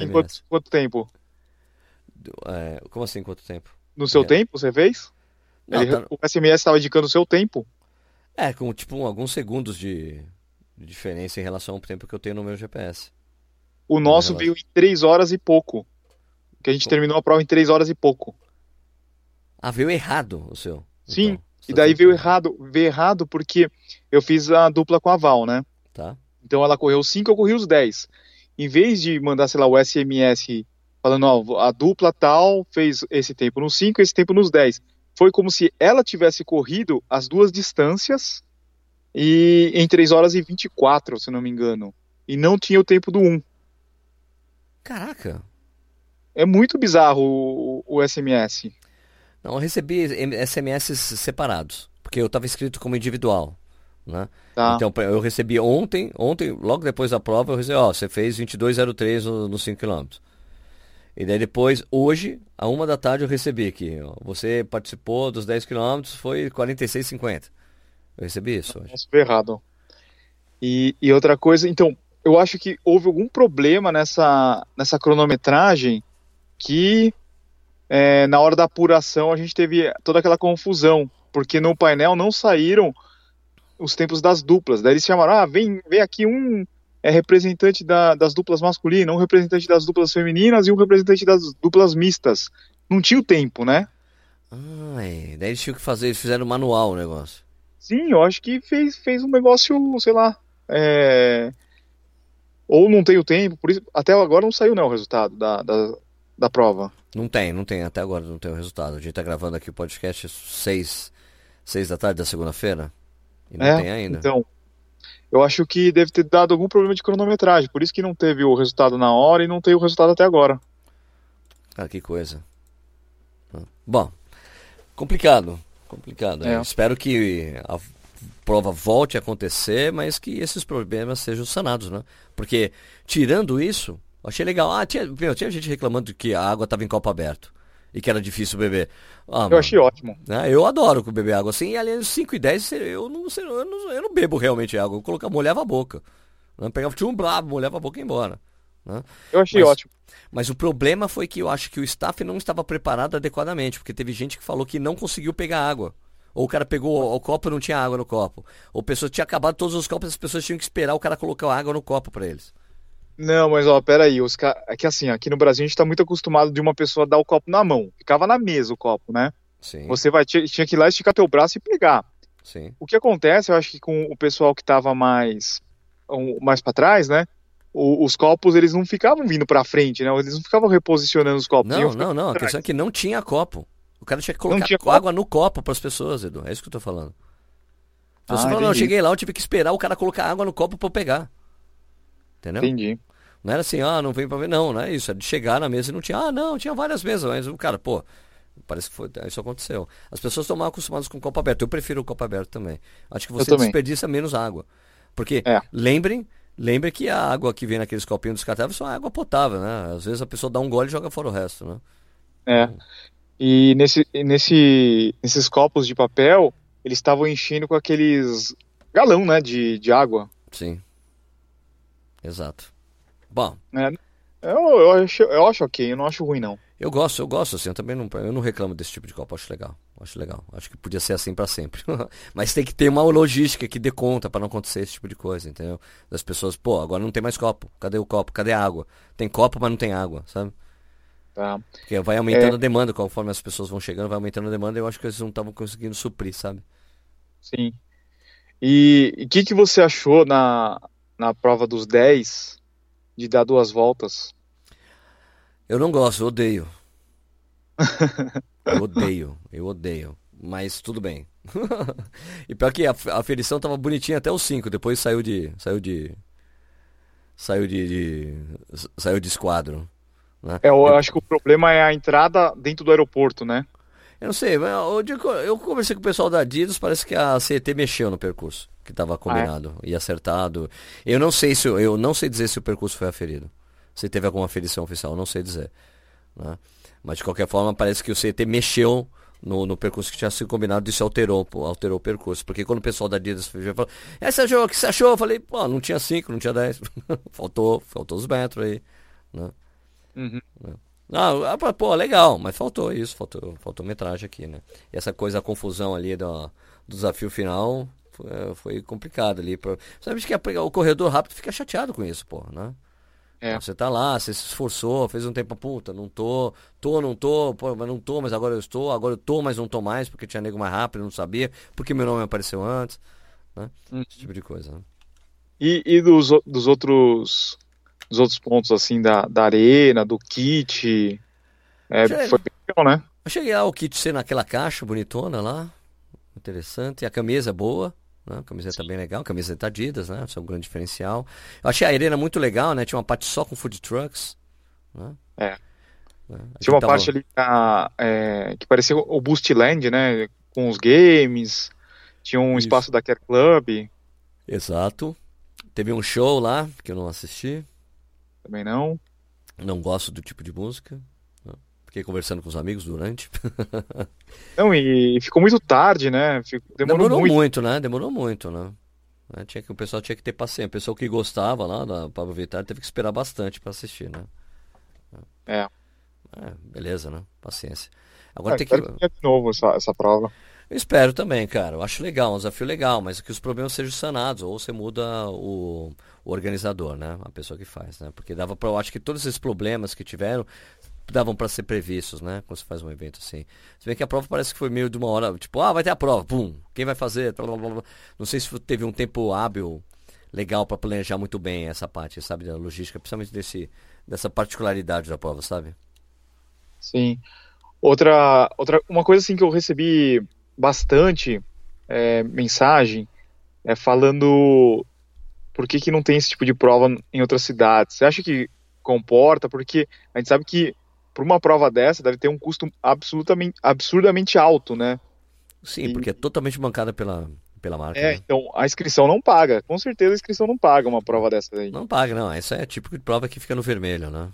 Em quanto, quanto, tempo? É, como assim, quanto tempo? No seu é. tempo, você fez? Não, Ele, tá... O SMS estava indicando o seu tempo? É, com tipo alguns segundos de, de, diferença em relação ao tempo que eu tenho no meu GPS. O nosso veio em 3 horas e pouco. Que a gente terminou a prova em 3 horas e pouco. Ah, veio errado o seu. Sim, então. E daí veio errado, veio errado porque eu fiz a dupla com a Val, né? Tá. Então ela correu os 5, eu corri os 10. Em vez de mandar, sei lá, o SMS falando, ó, a dupla tal fez esse tempo nos 5, esse tempo nos 10. Foi como se ela tivesse corrido as duas distâncias e em 3 horas e 24, se não me engano. E não tinha o tempo do 1. Caraca. É muito bizarro o, o SMS. Não, eu recebi SMS separados, porque eu estava escrito como individual. Né? Tá. Então eu recebi ontem, ontem, logo depois da prova, eu recebi, ó, você fez 2203 nos no 5 km. E daí depois, hoje, a uma da tarde, eu recebi aqui, ó, você participou dos 10 km, foi 46,50. Eu recebi isso hoje. Nossa, errado. E, e outra coisa, então, eu acho que houve algum problema nessa, nessa cronometragem que é, na hora da apuração a gente teve toda aquela confusão, porque no painel não saíram os tempos das duplas. Daí eles chamaram, ah, vem, vem aqui um é representante da, das duplas masculinas, um representante das duplas femininas e um representante das duplas mistas. Não tinha o tempo, né? Ah, é. Daí eles tinham que fazer, eles fizeram manual o negócio. Sim, eu acho que fez, fez um negócio, sei lá. É... Ou não tem o tempo, por isso. Até agora não saiu, né, o resultado da, da, da prova. Não tem, não tem, até agora não tem o resultado. A gente tá gravando aqui o podcast 6, seis da tarde da segunda-feira. E não é, tem ainda. Então, eu acho que deve ter dado algum problema de cronometragem, por isso que não teve o resultado na hora e não tem o resultado até agora. Ah, que coisa. Bom, complicado, complicado. É. Espero que a prova volte a acontecer, mas que esses problemas sejam sanados, né? Porque, tirando isso, achei legal. Ah, tinha, meu, tinha gente reclamando que a água estava em copo aberto e que era difícil beber. Ah, eu mano, achei ótimo. né, eu adoro beber água assim, e ali 5 e 10 eu não, sei, eu não, eu não bebo realmente água. Eu colocava, molhava a boca. Né? Pegava tinha um brabo, molhava a boca e ia embora. Né? Eu achei Mas- ótimo. Mas o problema foi que eu acho que o staff não estava preparado adequadamente, porque teve gente que falou que não conseguiu pegar água. Ou o cara pegou o, o copo e não tinha água no copo. Ou a pessoa tinha acabado todos os copos, as pessoas tinham que esperar o cara colocar água no copo para eles. Não, mas ó, peraí, os ca... é que assim, aqui no Brasil a gente tá muito acostumado de uma pessoa dar o copo na mão. Ficava na mesa o copo, né? Sim, Você vai, tinha, que ir lá esticar teu braço e pegar. sim. O que acontece, eu acho que com o pessoal que tava mais um, mais para trás, né? o- os copos eles não ficavam vindo pra frente, né? Eles não ficavam reposicionando os copos. Não, não, não. A pra questão é que não tinha copo. O cara tinha que colocar tinha co- copo? água no copo para as pessoas, Edu. É isso que eu tô falando. Você Ah, falou, não, eu entendi. cheguei lá, eu tive que esperar o cara colocar água no copo para eu pegar. Entendeu? Entendi. Não era assim, ah, não vem pra ver. Não, não é isso. É de chegar na mesa e não tinha. Ah, não, tinha várias mesas. Mas o cara, pô, parece que foi, isso aconteceu. As pessoas estão mal acostumadas com o copo aberto. Eu prefiro o copo aberto também. Acho que você desperdiça menos água. Porque, É. lembrem, lembrem que a água que vem naqueles copinhos descartáveis é água potável, né? Às vezes a pessoa dá um gole e joga fora o resto, né? É. E nesse, nesse, nesses copos de papel, eles estavam enchendo com aqueles galão, né, de, de água. Sim. Exato. Bom, Eu, eu, acho, eu acho ok, eu não acho ruim, não. eu gosto, eu gosto assim, eu também não, eu não reclamo desse tipo de copo, acho legal. Acho legal. Acho que podia ser assim pra sempre. Mas tem que ter uma logística que dê conta pra não acontecer esse tipo de coisa, entendeu? Das pessoas, pô, agora não tem mais copo. Cadê o copo? Cadê a água? Tem copo, mas não tem água, sabe? Tá. Porque vai aumentando a demanda, conforme as pessoas vão chegando, vai aumentando a demanda, e eu acho que eles não estavam conseguindo suprir, sabe? Sim. E o que, que você achou na, na prova dos 10 de dar duas voltas? Eu não gosto, eu odeio. Eu odeio, eu odeio. Mas tudo bem. e pior que a, a aferição tava bonitinha até os 5, depois saiu de. Saiu de. Saiu de. de- saiu de esquadro. Né? É, eu acho que o problema é a entrada dentro do aeroporto, né? Eu não sei, que eu, eu conversei com o pessoal da Adidas, parece que a CET mexeu no percurso que estava combinado e acertado. Eu não sei se eu, não sei dizer se o percurso foi aferido. Se teve alguma aferição oficial, eu não sei dizer. né? Mas de qualquer forma, parece que o CET mexeu no, no percurso que tinha sido combinado e isso alterou, alterou o percurso. Porque quando o pessoal da Adidas falou, é, Sérgio, o que você achou? Eu falei, pô, não tinha 5, não tinha 10. faltou, faltou os metros aí. Né? Uhum. Não, ah, pô, pô, legal, mas faltou isso, faltou, faltou metragem aqui, né? E essa coisa, a confusão ali do, do desafio final foi, foi complicado ali. Pra, sabe que a- o corredor rápido fica chateado com isso, pô, né? É. Você tá lá, você se esforçou, fez um tempo, puta, não tô, tô, não tô, pô, mas não tô, mas agora eu estou, agora eu tô, mas não tô mais, porque tinha nego mais rápido, não sabia, porque meu nome apareceu antes, né? Uhum. Esse tipo de coisa, né? E, e dos, dos outros dos outros pontos, assim, da, da arena, do kit, é, foi bem né? Eu cheguei lá, o kit ser naquela caixa bonitona lá, interessante, e a camisa é boa, né? Camiseta bem legal, camiseta Adidas, né? Isso é um grande diferencial. Eu achei a arena muito legal, né? Tinha uma parte só com food trucks, né? É. Né? Tinha uma tava- parte ali é, que parecia o Boostland, né? Com os games, tinha um Isso. espaço da Care Club, Exato. Teve um show lá, que eu não assisti, também não. não gosto do tipo de música? Fiquei conversando com os amigos durante. Não, e ficou muito tarde, né? Demorou, Demorou muito. muito, né? Demorou muito, né? Né, Tinha que, o pessoal tinha que ter paciência. O pessoal que gostava lá da Pablo Vittar teve que esperar bastante para assistir, né? É. É, beleza, né? Paciência. Agora Ah, tem que. que de novo essa, essa prova. Eu espero também, cara. Eu acho legal, um desafio legal, mas que os problemas sejam sanados, ou você muda o, o organizador, né? A pessoa que faz, né? Porque dava para eu acho que todos esses problemas que tiveram davam para ser previstos, né? Quando você faz um evento assim. Se bem que a prova parece que foi meio de uma hora, tipo, ah, vai ter a prova, pum, quem vai fazer? Não sei se teve um tempo hábil legal para planejar muito bem essa parte, sabe, da logística, principalmente desse dessa particularidade da prova, sabe? Sim. Outra, outra, uma coisa assim que eu recebi bastante é, mensagem é, falando por que, que não tem esse tipo de prova em outras cidades. Você acha que comporta? Porque a gente sabe que para uma prova dessa deve ter um custo absolutamente absurdamente alto, né? Sim, e... porque é totalmente bancada pela, pela marca. É, né? então a inscrição não paga. Com certeza a inscrição não paga uma prova dessa aí. Não paga, não. Essa é típico de prova que fica no vermelho, né?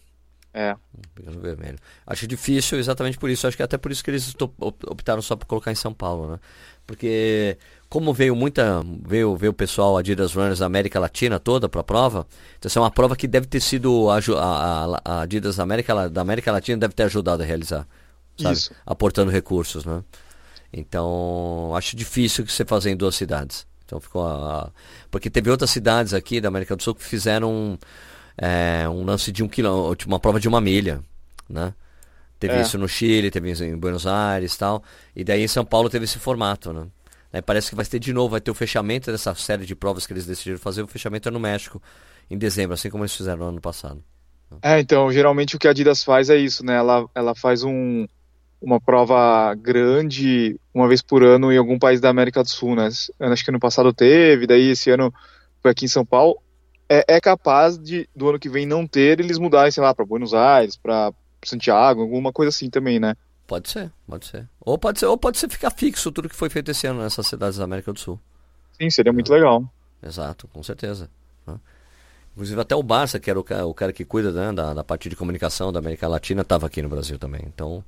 É. No vermelho. Acho difícil exatamente por isso. Acho que até por isso que eles optaram só por colocar em São Paulo, né? Porque como veio muita veio veio o pessoal Adidas Runners da América Latina toda para a prova então essa é uma prova que deve ter sido a, a, a Adidas América da América Latina deve ter ajudado a realizar sabe? Isso. aportando recursos né então acho difícil que você fazer em duas cidades então ficou a, porque teve outras cidades aqui da América do Sul que fizeram é, um lance de um quilômetro uma prova de uma milha né teve é. isso no Chile teve isso em Buenos Aires tal e daí em São Paulo teve esse formato né Aí parece que vai ter de novo, vai ter o fechamento dessa série de provas que eles decidiram fazer. O fechamento é no México, em dezembro, assim como eles fizeram no ano passado. É, então, geralmente o que a Adidas faz é isso, né? Ela, ela faz um, uma prova grande uma vez por ano em algum país da América do Sul, né? Acho que ano passado teve, daí esse ano foi aqui em São Paulo. É, é capaz de, do ano que vem não ter, eles mudarem, sei lá, para Buenos Aires, para Santiago, alguma coisa assim também, né? Pode ser, pode ser. Ou pode ser, ou pode ser ficar fixo tudo que foi feito esse ano nessas cidades da América do Sul. Sim, seria muito legal. Exato, com certeza. Né? Inclusive até o Barça, que era o cara, o cara que cuida né, da, da parte de comunicação da América Latina, estava aqui no Brasil também. Então,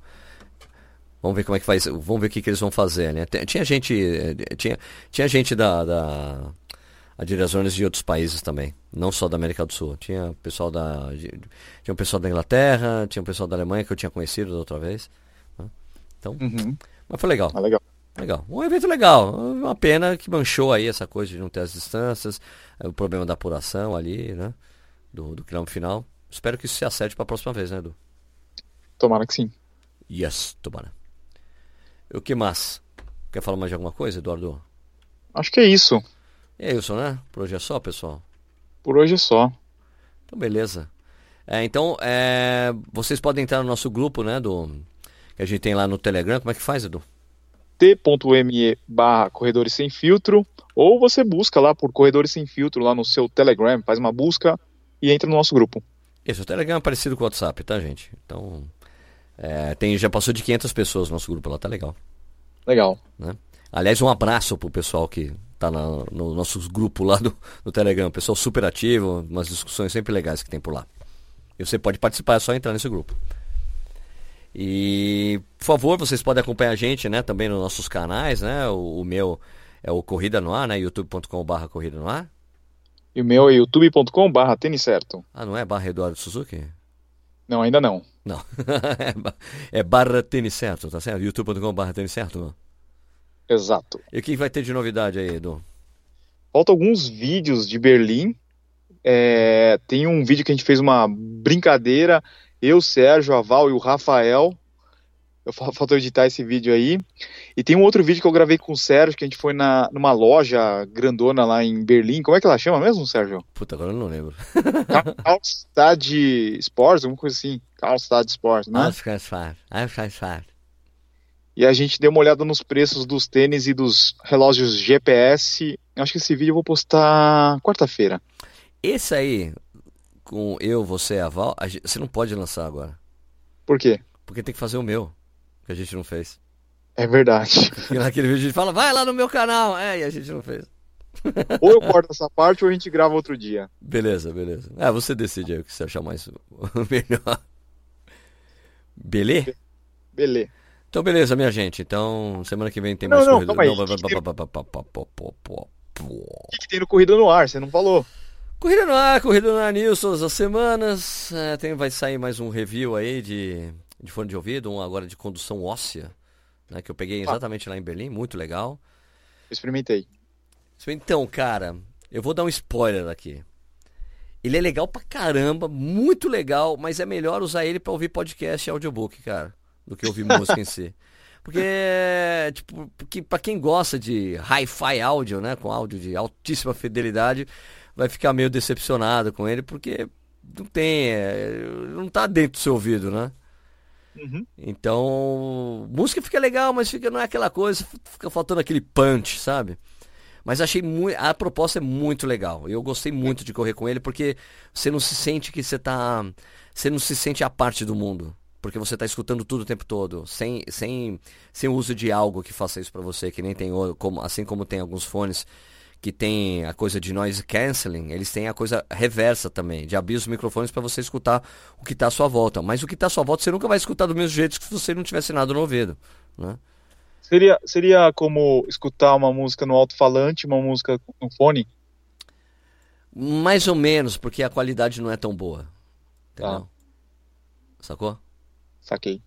vamos ver como é que faz, vamos ver o que, que eles vão fazer, né? Tinha gente, eh, tinha, tinha gente da, da a direções de outros países também, não só da América do Sul. Tinha pessoal da, tinha um pessoal da Inglaterra, tinha um pessoal da Alemanha que eu tinha conhecido da outra vez. Então, uhum. mas foi legal. Ah, legal. Legal. Um evento legal. Uma pena que manchou aí essa coisa de não ter as distâncias, o problema da apuração ali, né? Do, do quilômetro final. Espero que isso se acerte para a próxima vez, né, Edu? Tomara que sim. Yes, tomara. O que mais? Quer falar mais de alguma coisa, Eduardo? Acho que é isso. É isso, né? Por hoje é só, pessoal? Por hoje é só. Então, beleza. É, então, é, vocês podem entrar no nosso grupo, né, do que a gente tem lá no Telegram. Como é que faz, Edu? t.me barra Corredores Sem Filtro, ou você busca lá por Corredores Sem Filtro lá no seu Telegram, faz uma busca e entra no nosso grupo. Isso, o Telegram é parecido com o WhatsApp, tá, gente? Então, é, tem, já passou de 500 pessoas no nosso grupo lá, tá legal. Legal. Né? Aliás, um abraço pro pessoal que tá na, no nosso grupo lá do, no Telegram. Pessoal super ativo, umas discussões sempre legais que tem por lá. E você pode participar, é só entrar nesse grupo. E, por favor, vocês podem acompanhar a gente, né, também nos nossos canais, né? O, o meu é o Corrida no Ar, né? youtube.com.br Corrida no Ar. E o meu é youtube.com.br Tênis Certo. Ah, não é barra Eduardo Suzuki? Não, ainda não. Não. é barra Tênis Certo, tá certo? youtube.com.br Tênis Certo. Exato. E o que vai ter de novidade aí, Edu? Falta alguns vídeos de Berlim. É, tem um vídeo que a gente fez uma brincadeira eu, Sérgio, a Val e o Rafael. Eu faltou editar esse vídeo aí. E tem um outro vídeo que eu gravei com o Sérgio, que a gente foi na, numa loja grandona lá em Berlim. Como é que ela chama mesmo, Sérgio? Puta, agora eu não lembro. Karlstad Sports, alguma coisa assim. Karlstad Sports, né? E a gente deu uma olhada nos preços dos tênis e dos relógios GPS. Acho que esse vídeo eu vou postar quarta-feira. Esse aí, com eu, você e a Val, a gente, você não pode lançar agora. Por quê? Porque tem que fazer o meu, que a gente não fez. É verdade. E naquele vídeo a gente fala, vai lá no meu canal. É, e a gente não fez. Ou eu corto essa parte ou a gente grava outro dia. Beleza, beleza. É, você decide aí o que você achar mais melhor. Belê? Belê. Então, beleza, minha gente. Então, semana que vem tem mais não, corrida. Não, não, O que, que tem no Corrida no Ar? Você não falou. Corrida no ar, corrida no ar news todas as semanas. É, tem, vai sair mais um review aí de, de fone de ouvido, um agora de condução óssea. né, que eu peguei exatamente ah. lá em Berlim, muito legal. Experimentei. Então, cara, eu vou dar um spoiler aqui. Ele é legal pra caramba, muito legal, mas é melhor usar ele para ouvir podcast e audiobook, cara, do que ouvir música em si. Porque, tipo, porque pra quem gosta de hi-fi áudio, né, com áudio de altíssima fidelidade, vai ficar meio decepcionado com ele, porque não tem, é, não tá dentro do seu ouvido, né? Uhum. Então, música fica legal, mas fica não é aquela coisa, fica faltando aquele punch, sabe? Mas achei muito, a proposta é muito legal. Eu gostei muito de correr com ele porque você não se sente que você tá, você não se sente a parte do mundo, porque você está escutando tudo o tempo todo, sem sem sem o uso de algo que faça isso para você, que nem tem como assim como tem alguns fones que tem a coisa de noise cancelling, eles têm a coisa reversa também, de abrir os microfones para você escutar o que está à sua volta. Mas o que está à sua volta você nunca vai escutar do mesmo jeito que se você não tivesse nada no ouvido. Né? Seria, seria como escutar uma música no alto-falante, uma música no fone? Mais ou menos, porque a qualidade não é tão boa. Entendeu? Tá. Sacou? Saquei.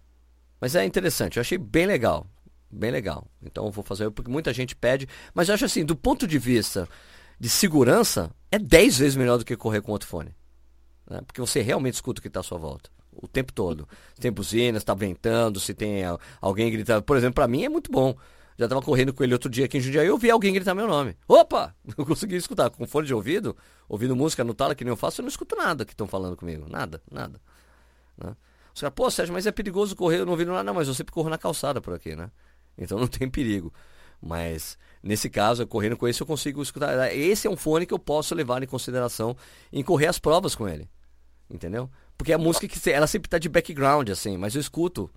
Mas é interessante, eu achei bem legal. Bem legal. Então eu vou fazer, porque muita gente pede. Mas eu acho assim, do ponto de vista de segurança, é 10 vezes melhor do que correr com outro fone. Né? Porque você realmente escuta o que está à sua volta. O tempo todo. Se tem buzinas, está ventando, se tem alguém gritando. Por exemplo, para mim é muito bom. Já estava correndo com ele outro dia aqui em Jundiaí, eu vi alguém gritar meu nome. Opa! Eu consegui escutar. Com fone de ouvido, ouvindo música no tala que nem eu faço, eu não escuto nada que estão falando comigo. Nada, nada. Né? Os caras, pô, Sérgio, mas é perigoso correr, eu não ouvi nada. Não, mas eu sempre corro na calçada por aqui, né? Então não tem perigo. Mas nesse caso, correndo com esse, eu consigo escutar. Esse é um fone que eu posso levar em consideração em correr as provas com ele. Entendeu? Porque a música que ela sempre está de background, assim, mas eu escuto.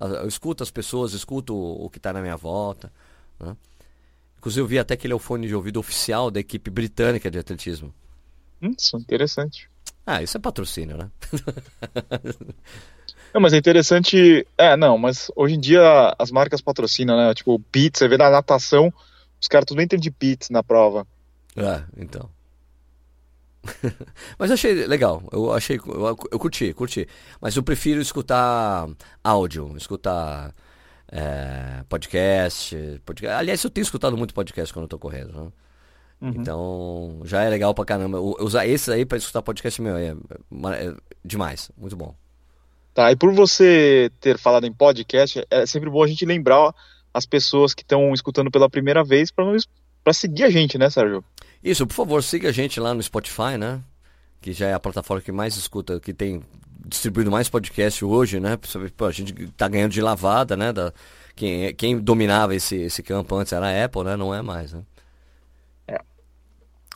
Eu escuto as pessoas, escuto o que está na minha volta. Né? Inclusive eu vi até que ele é o fone de ouvido oficial da equipe britânica de atletismo. Isso, interessante. Ah, isso é patrocínio, né? Não, mas é interessante. É, não, mas hoje em dia as marcas patrocinam, né? Tipo, Beats, você vê na natação, os caras tudo entram de Beats na prova. É, então. mas eu achei legal, eu achei, eu, eu, curti, curti. Mas eu prefiro escutar áudio, escutar é, podcast, podcast. Aliás, eu tenho escutado muito podcast quando eu tô correndo, né? Uhum. Então, já é legal pra caramba. Usar esses aí pra escutar podcast, meu, é, é demais, muito bom. Tá, e por você ter falado em podcast, é sempre bom a gente lembrar as pessoas que estão escutando pela primeira vez para seguir a gente, né, Sérgio? Isso, por favor, siga a gente lá no Spotify, né? Que já é a plataforma que mais escuta, que tem distribuído mais podcast hoje, né? A gente tá ganhando de lavada, né? Da, quem, quem dominava esse, esse campo antes era a Apple, né? Não é mais, né?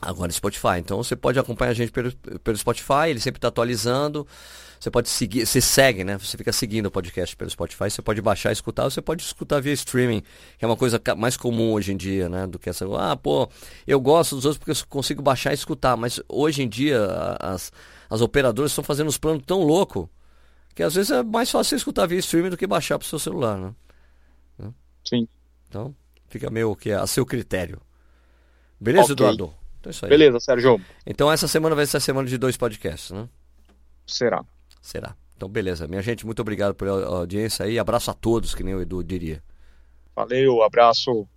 Agora Spotify. Então você pode acompanhar a gente pelo, pelo Spotify, ele sempre está atualizando. Você pode seguir, você segue, né? Você fica seguindo o podcast pelo Spotify, você pode baixar e escutar, ou você pode escutar via streaming, que é uma coisa mais comum hoje em dia, né? Do que essa, ah, pô, eu gosto dos outros porque eu consigo baixar e escutar, mas hoje em dia as, as operadoras estão fazendo uns planos tão loucos que às vezes é mais fácil você escutar via streaming do que baixar pro seu celular, né? Sim. Então, fica meio que a seu critério. Beleza, okay. Eduardo? Então é isso aí. Beleza, Sérgio. Então essa semana vai ser a semana de dois podcasts, né? Será. Será. Então, beleza. Minha gente, muito obrigado pela audiência aí. Abraço a todos, que nem o Edu diria. Valeu, abraço.